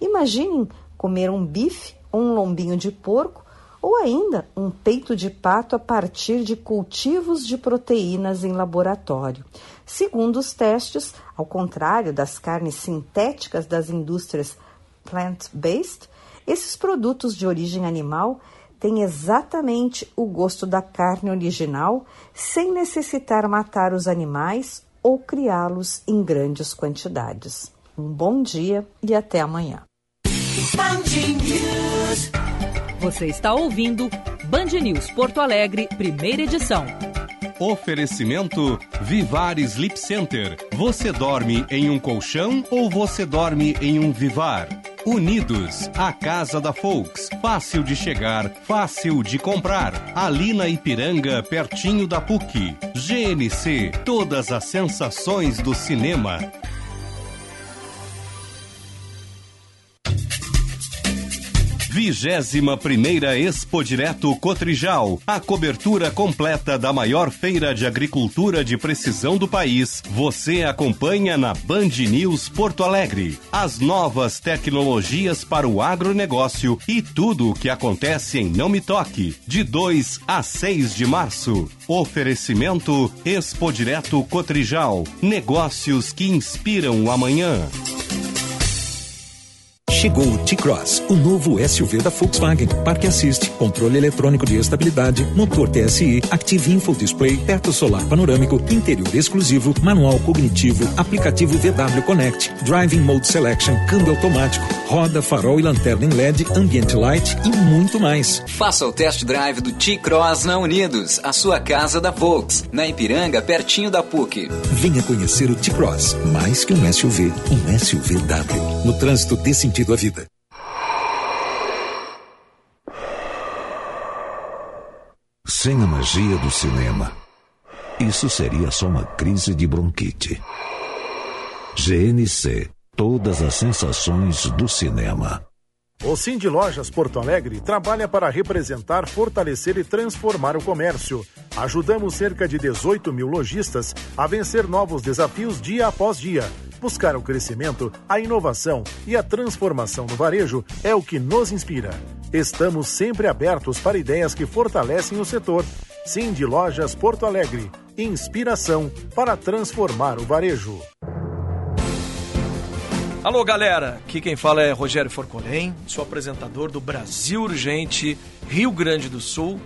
Imaginem comer um bife ou um lombinho de porco ou ainda um peito de pato a partir de cultivos de proteínas em laboratório. Segundo os testes, ao contrário das carnes sintéticas das indústrias plant-based, esses produtos de origem animal têm exatamente o gosto da carne original, sem necessitar matar os animais ou criá-los em grandes quantidades. Um bom dia e até amanhã. Você está ouvindo Band News Porto Alegre, primeira edição. Oferecimento Vivar Sleep Center. Você dorme em um colchão ou você dorme em um Vivar? Unidos, a casa da Folks. Fácil de chegar, fácil de comprar. Ali na Ipiranga, pertinho da PUC. GNC, todas as sensações do cinema. Vigésima primeira Expo Direto Cotrijal, a cobertura completa da maior feira de agricultura de precisão do país. Você acompanha na Band News Porto Alegre. As novas tecnologias para o agronegócio e tudo o que acontece em Não Me Toque, de 2 a 6 de março. Oferecimento Expo Direto Cotrijal, negócios que inspiram o amanhã. Chegou o T-Cross, o novo SUV da Volkswagen. Parque Assist, controle eletrônico de estabilidade, motor TSI, Active Info Display, teto solar panorâmico, interior exclusivo, manual cognitivo, aplicativo VW Connect, Driving Mode Selection, câmbio automático, roda, farol e lanterna em LED, Ambient Light e muito mais. Faça o test drive do T-Cross na Unidos, a sua casa da Volks, na Ipiranga, pertinho da PUC. Venha conhecer o T-Cross, mais que um SUV, um SUVW. No trânsito dê sentido à vida. Sem a magia do cinema, isso seria só uma crise de bronquite. GNC. Todas as sensações do cinema. O Cindy Lojas Porto Alegre trabalha para representar, fortalecer e transformar o comércio. Ajudamos cerca de 18 mil lojistas a vencer novos desafios dia após dia. Buscar o crescimento, a inovação e a transformação no varejo é o que nos inspira. Estamos sempre abertos para ideias que fortalecem o setor. Cindy Lojas Porto Alegre. Inspiração para transformar o varejo. Alô, galera! Aqui quem fala é Rogério Forcolém, sou apresentador do Brasil Urgente, Rio Grande do Sul.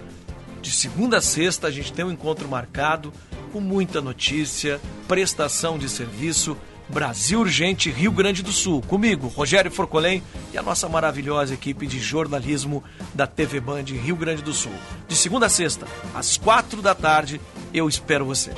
De segunda a sexta a gente tem um encontro marcado com muita notícia, prestação de serviço. Brasil Urgente, Rio Grande do Sul. Comigo, Rogério Forcolém e a nossa maravilhosa equipe de jornalismo da TV Band Rio Grande do Sul. De segunda a sexta, às quatro da tarde, eu espero você.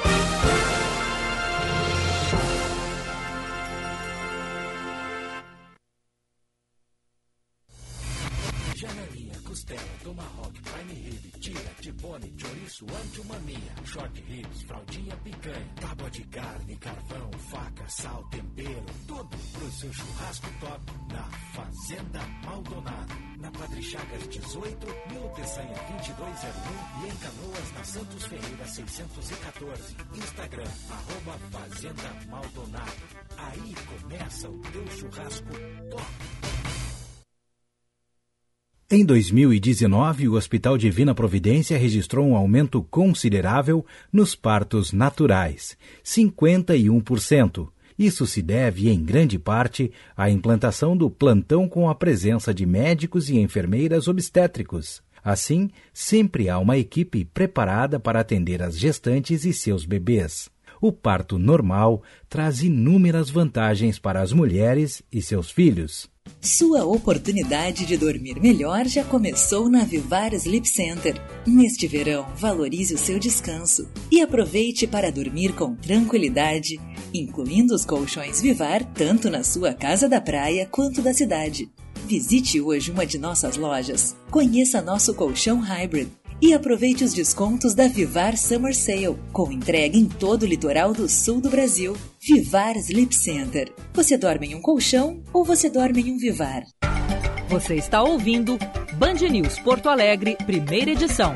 2019, o Hospital Divina Providência registrou um aumento considerável nos partos naturais, 51%. Isso se deve, em grande parte, à implantação do plantão com a presença de médicos e enfermeiras obstétricos. Assim, sempre há uma equipe preparada para atender as gestantes e seus bebês. O parto normal traz inúmeras vantagens para as mulheres e seus filhos. Sua oportunidade de dormir melhor já começou na Vivar Sleep Center. Neste verão, valorize o seu descanso e aproveite para dormir com tranquilidade, incluindo os colchões Vivar tanto na sua casa da praia quanto da cidade. Visite hoje uma de nossas lojas, conheça nosso colchão hybrid e aproveite os descontos da Vivar Summer Sale, com entrega em todo o litoral do sul do Brasil. Vivar Sleep Center. Você dorme em um colchão ou você dorme em um Vivar? Você está ouvindo Band News Porto Alegre, primeira edição.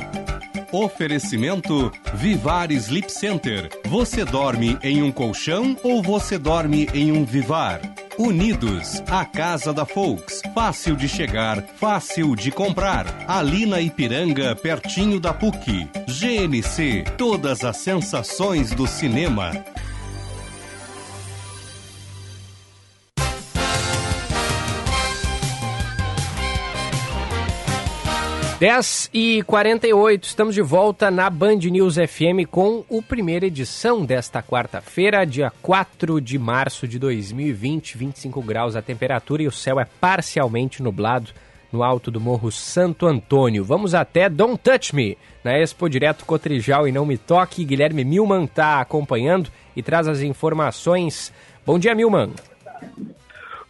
Oferecimento Vivar Sleep Center. Você dorme em um colchão ou você dorme em um Vivar? Unidos, a casa da Folks. Fácil de chegar, fácil de comprar. Ali na Ipiranga, pertinho da PUC. GNC, todas as sensações do cinema. Dez e 48 estamos de volta na Band News FM com o primeira edição desta quarta-feira, dia 4 de março de 2020, 25 graus a temperatura e o céu é parcialmente nublado no alto do Morro Santo Antônio. Vamos até Don't Touch Me, na Expo Direto Cotrijal e Não Me Toque. Guilherme Milman está acompanhando e traz as informações. Bom dia, Milman.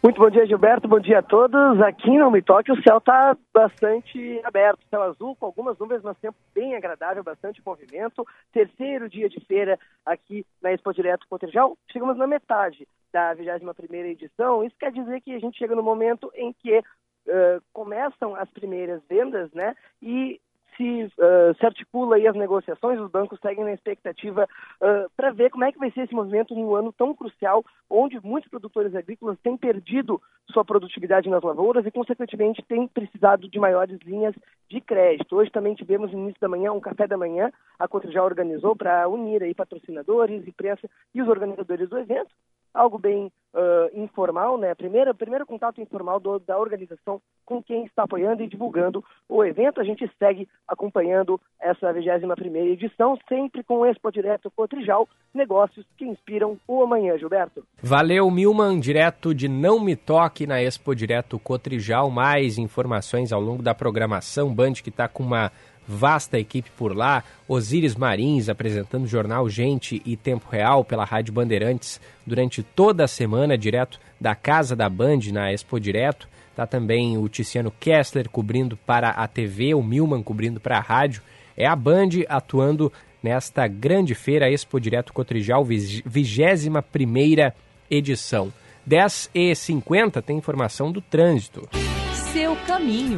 Muito bom dia, Gilberto. Bom dia a todos. Aqui em Não Me Toque, o céu está bastante aberto. Céu azul com algumas nuvens, mas tempo bem agradável, bastante movimento. Terceiro dia de feira aqui na Expo Direto Cotrijal. Chegamos na metade da 21ª edição. Isso quer dizer que a gente chega no momento em que uh, começam as primeiras vendas, né? E se, uh, se articula aí as negociações, os bancos seguem na expectativa uh, para ver como é que vai ser esse movimento num ano tão crucial, onde muitos produtores agrícolas têm perdido sua produtividade nas lavouras e, consequentemente, têm precisado de maiores linhas de crédito. Hoje também tivemos no início da manhã um café da manhã, a Cotrijal organizou para unir aí patrocinadores, imprensa e os organizadores do evento algo bem uh, informal, né? Primeiro, primeiro contato informal do, da organização com quem está apoiando e divulgando o evento. A gente segue acompanhando essa 21ª edição, sempre com o Expo Direto Cotrijal, negócios que inspiram o amanhã, Gilberto. Valeu, Milman, direto de Não Me Toque na Expo Direto Cotrijal. Mais informações ao longo da programação. Band que está com uma vasta equipe por lá, Osíris Marins apresentando o jornal Gente e Tempo Real pela Rádio Bandeirantes durante toda a semana, direto da casa da Band na Expo Direto. Tá também o Tiziano Kessler cobrindo para a TV, o Milman cobrindo para a rádio. É a Band atuando nesta grande feira Expo Direto Cotrijal, 21 primeira edição. 10 e 50 tem informação do trânsito. Seu caminho.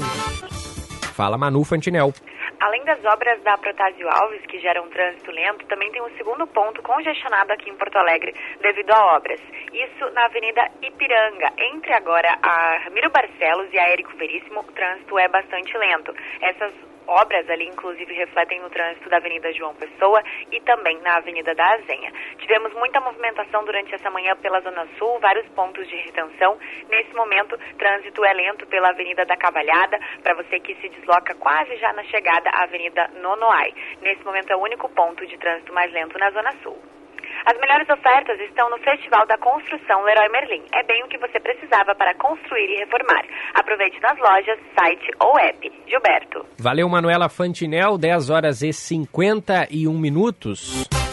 Fala Manu Fantinel. Além das obras da Protásio Alves, que geram trânsito lento, também tem um segundo ponto congestionado aqui em Porto Alegre devido a obras. Isso na Avenida Ipiranga. Entre agora a Ramiro Barcelos e a Érico Veríssimo, o trânsito é bastante lento. Essas obras ali, inclusive, refletem no trânsito da Avenida João Pessoa e também na Avenida da Azenha. Tivemos muita movimentação durante essa manhã pela Zona Sul, vários pontos de retenção. Nesse momento, trânsito é lento pela Avenida da Cavalhada, para você que se desloca quase já na chegada à Avenida Nonoai. Nesse momento é o único ponto de trânsito mais lento na Zona Sul. As melhores ofertas estão no Festival da Construção Leroy Merlin. É bem o que você precisava para construir e reformar. Aproveite nas lojas, site ou app. Gilberto. Valeu, Manuela Fantinel, 10 horas e 51 minutos.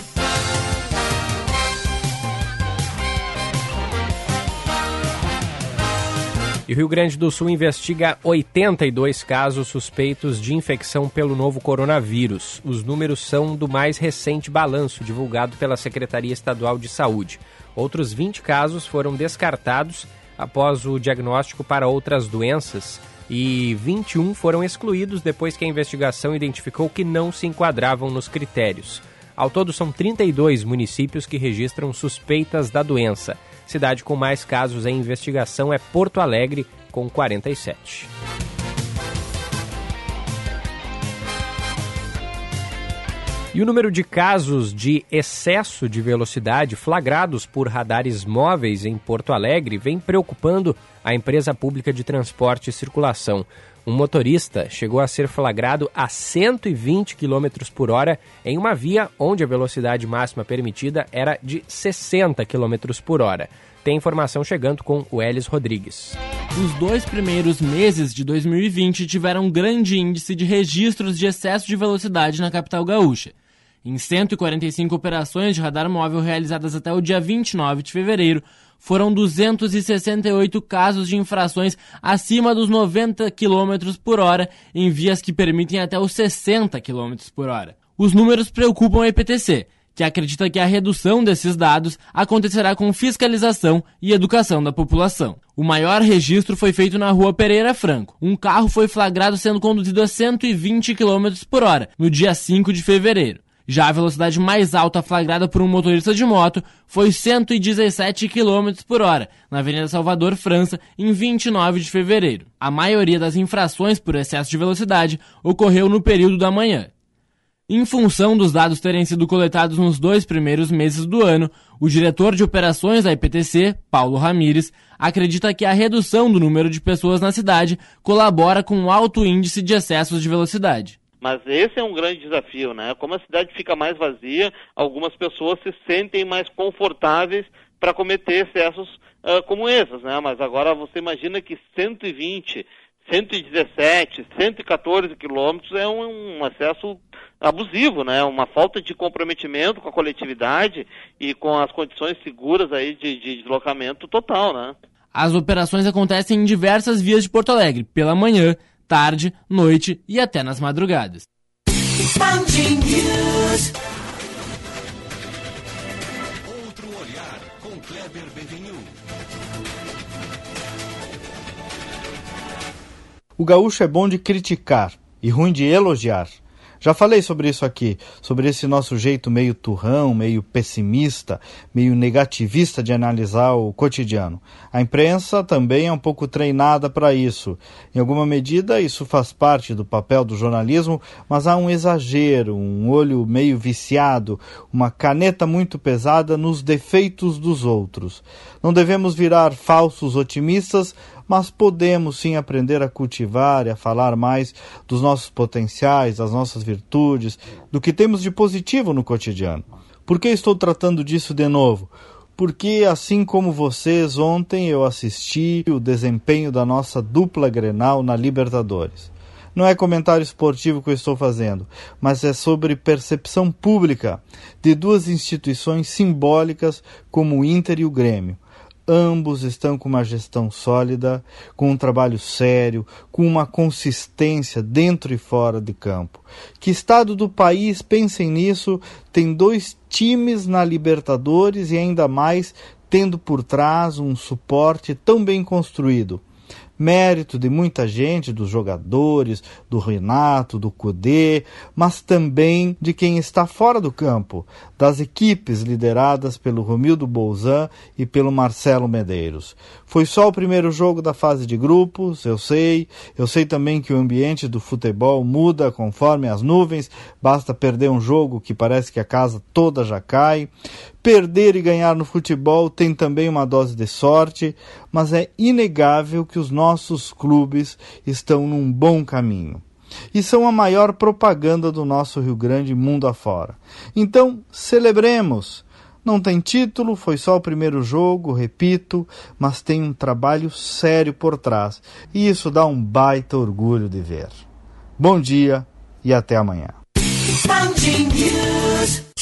E o Rio Grande do Sul investiga 82 casos suspeitos de infecção pelo novo coronavírus. Os números são do mais recente balanço divulgado pela Secretaria Estadual de Saúde. Outros 20 casos foram descartados após o diagnóstico para outras doenças e 21 foram excluídos depois que a investigação identificou que não se enquadravam nos critérios. Ao todo, são 32 municípios que registram suspeitas da doença. Cidade com mais casos em investigação é Porto Alegre, com 47. E o número de casos de excesso de velocidade flagrados por radares móveis em Porto Alegre vem preocupando a empresa pública de transporte e circulação. Um motorista chegou a ser flagrado a 120 km por hora em uma via onde a velocidade máxima permitida era de 60 km por hora. Tem informação chegando com o Elis Rodrigues. Os dois primeiros meses de 2020 tiveram um grande índice de registros de excesso de velocidade na capital gaúcha. Em 145 operações de radar móvel realizadas até o dia 29 de fevereiro, foram 268 casos de infrações acima dos 90 km por hora em vias que permitem até os 60 km por hora. Os números preocupam a EPTC, que acredita que a redução desses dados acontecerá com fiscalização e educação da população. O maior registro foi feito na rua Pereira Franco. Um carro foi flagrado sendo conduzido a 120 km por hora, no dia 5 de fevereiro. Já a velocidade mais alta flagrada por um motorista de moto foi 117 km por hora, na Avenida Salvador, França, em 29 de fevereiro. A maioria das infrações por excesso de velocidade ocorreu no período da manhã. Em função dos dados terem sido coletados nos dois primeiros meses do ano, o diretor de operações da IPTC, Paulo Ramires, acredita que a redução do número de pessoas na cidade colabora com o alto índice de excessos de velocidade. Mas esse é um grande desafio, né? Como a cidade fica mais vazia, algumas pessoas se sentem mais confortáveis para cometer excessos uh, como esses, né? Mas agora você imagina que 120, 117, 114 quilômetros é um, um acesso abusivo, né? Uma falta de comprometimento com a coletividade e com as condições seguras aí de, de deslocamento total, né? As operações acontecem em diversas vias de Porto Alegre, pela manhã, tarde, noite e até nas madrugadas. O gaúcho é bom de criticar e ruim de elogiar. Já falei sobre isso aqui, sobre esse nosso jeito meio turrão, meio pessimista, meio negativista de analisar o cotidiano. A imprensa também é um pouco treinada para isso. Em alguma medida, isso faz parte do papel do jornalismo, mas há um exagero, um olho meio viciado, uma caneta muito pesada nos defeitos dos outros. Não devemos virar falsos otimistas, mas podemos sim aprender a cultivar e a falar mais dos nossos potenciais, das nossas virtudes, do que temos de positivo no cotidiano. Por que estou tratando disso de novo? Porque, assim como vocês, ontem eu assisti o desempenho da nossa dupla Grenal na Libertadores. Não é comentário esportivo que eu estou fazendo, mas é sobre percepção pública de duas instituições simbólicas como o Inter e o Grêmio. Ambos estão com uma gestão sólida, com um trabalho sério, com uma consistência dentro e fora de campo. Que estado do país, pensem nisso, tem dois times na Libertadores e ainda mais tendo por trás um suporte tão bem construído mérito de muita gente, dos jogadores, do Renato, do Cudê, mas também de quem está fora do campo, das equipes lideradas pelo Romildo Bolzan e pelo Marcelo Medeiros. Foi só o primeiro jogo da fase de grupos, eu sei, eu sei também que o ambiente do futebol muda conforme as nuvens, basta perder um jogo que parece que a casa toda já cai. Perder e ganhar no futebol tem também uma dose de sorte, mas é inegável que os nossos clubes estão num bom caminho. E são a maior propaganda do nosso Rio Grande mundo afora. Então, celebremos! Não tem título, foi só o primeiro jogo, repito, mas tem um trabalho sério por trás. E isso dá um baita orgulho de ver. Bom dia e até amanhã.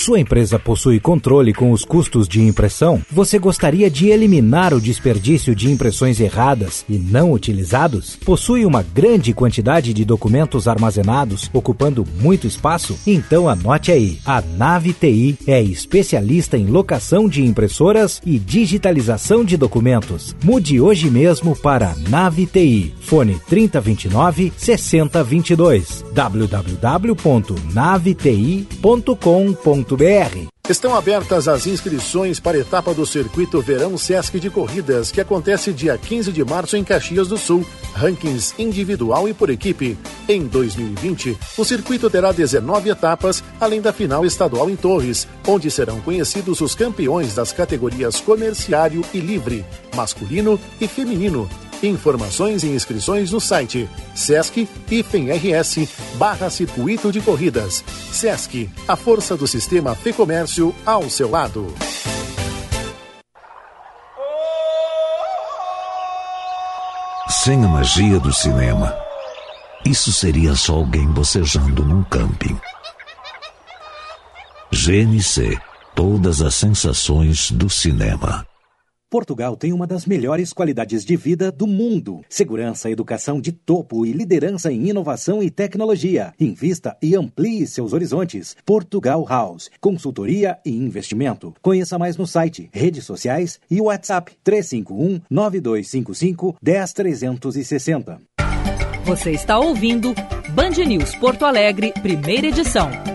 Sua empresa possui controle com os custos de impressão? Você gostaria de eliminar o desperdício de impressões erradas e não utilizados? Possui uma grande quantidade de documentos armazenados, ocupando muito espaço? Então anote aí. A Nave TI é especialista em locação de impressoras e digitalização de documentos. Mude hoje mesmo para Nave TI. Fone 3029 6022. www.naveti.com.br Estão abertas as inscrições para a etapa do Circuito Verão Sesc de Corridas, que acontece dia 15 de março em Caxias do Sul. Rankings individual e por equipe. Em 2020, o circuito terá 19 etapas, além da final estadual em Torres, onde serão conhecidos os campeões das categorias comerciário e livre, masculino e feminino. Informações e inscrições no site Sesc IFEM-RS barra Circuito de Corridas. Sesc, a força do sistema Fê-Comércio ao seu lado. Sem a magia do cinema, isso seria só alguém bocejando num camping. GNC Todas as sensações do cinema. Portugal tem uma das melhores qualidades de vida do mundo. Segurança, educação de topo e liderança em inovação e tecnologia. Invista e amplie seus horizontes. Portugal House. Consultoria e investimento. Conheça mais no site, redes sociais e WhatsApp 351 9255 10360. Você está ouvindo Band News Porto Alegre, primeira edição.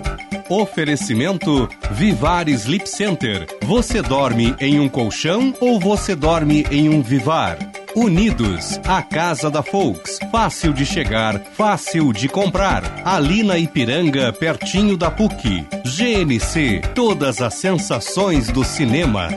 Oferecimento Vivar Sleep Center. Você dorme em um colchão ou você dorme em um Vivar? Unidos, a casa da Folks. Fácil de chegar, fácil de comprar. Ali na Ipiranga, pertinho da PUC. GNC, todas as sensações do cinema.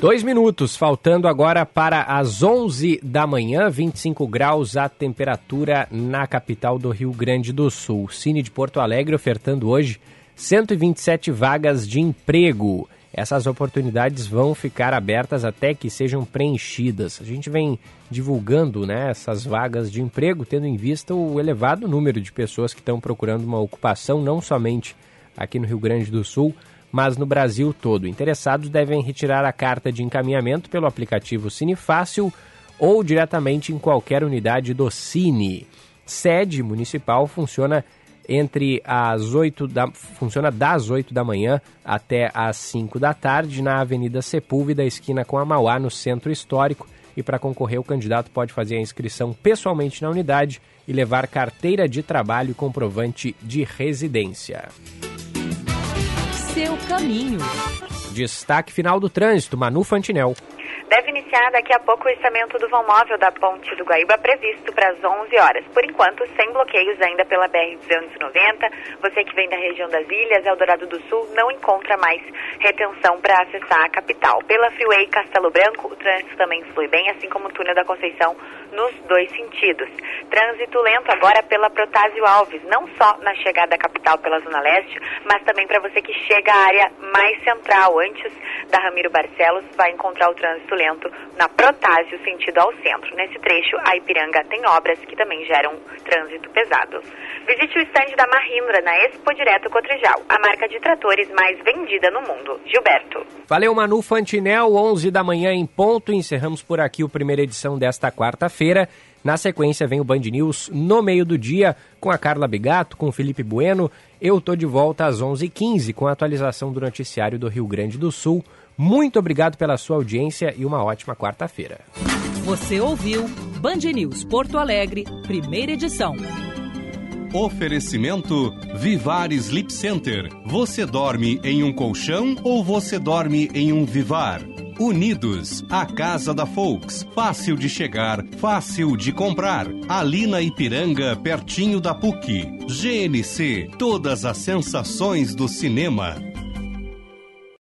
Dois minutos, faltando agora para as 11 da manhã, 25 graus a temperatura na capital do Rio Grande do Sul. Cine de Porto Alegre ofertando hoje 127 vagas de emprego. Essas oportunidades vão ficar abertas até que sejam preenchidas. A gente vem divulgando né, essas vagas de emprego, tendo em vista o elevado número de pessoas que estão procurando uma ocupação, não somente aqui no Rio Grande do Sul, mas no Brasil todo. Interessados devem retirar a carta de encaminhamento pelo aplicativo Cine Fácil ou diretamente em qualquer unidade do Cine. Sede municipal funciona entre as 8 da funciona das 8 da manhã até as 5 da tarde na Avenida Sepúlveda, esquina com a Mauá, no Centro Histórico. E para concorrer, o candidato pode fazer a inscrição pessoalmente na unidade e levar carteira de trabalho e comprovante de residência seu caminho. Destaque final do trânsito, Manu Fantinel. Deve iniciar daqui a pouco o içamento do vão móvel da Ponte do Guaíba, previsto para as 11 horas. Por enquanto, sem bloqueios ainda pela BR-290. Você que vem da região das Ilhas, Eldorado do Sul, não encontra mais retenção para acessar a capital. Pela Freeway Castelo Branco, o trânsito também flui bem, assim como o túnel da Conceição, nos dois sentidos. Trânsito lento agora pela Protásio Alves, não só na chegada à capital pela Zona Leste, mas também para você que chega à área mais central, antes da Ramiro Barcelos, vai encontrar o trânsito lento na Protásio, sentido ao centro. Nesse trecho, a Ipiranga tem obras que também geram trânsito pesado. Visite o estande da Mahindra na Expo Direto Cotrijal, a marca de tratores mais vendida no mundo. Gilberto. Valeu, Manu Fantinel, 11 da manhã em ponto. Encerramos por aqui a primeira edição desta quarta-feira. Na sequência vem o Band News no meio do dia com a Carla Bigato, com o Felipe Bueno. Eu tô de volta às 11h15 com a atualização do noticiário do Rio Grande do Sul. Muito obrigado pela sua audiência e uma ótima quarta-feira. Você ouviu Band News Porto Alegre, primeira edição. Oferecimento Vivar Sleep Center. Você dorme em um colchão ou você dorme em um Vivar? Unidos, a casa da Folks. Fácil de chegar, fácil de comprar. Ali na Ipiranga, pertinho da PUC. GNC, todas as sensações do cinema.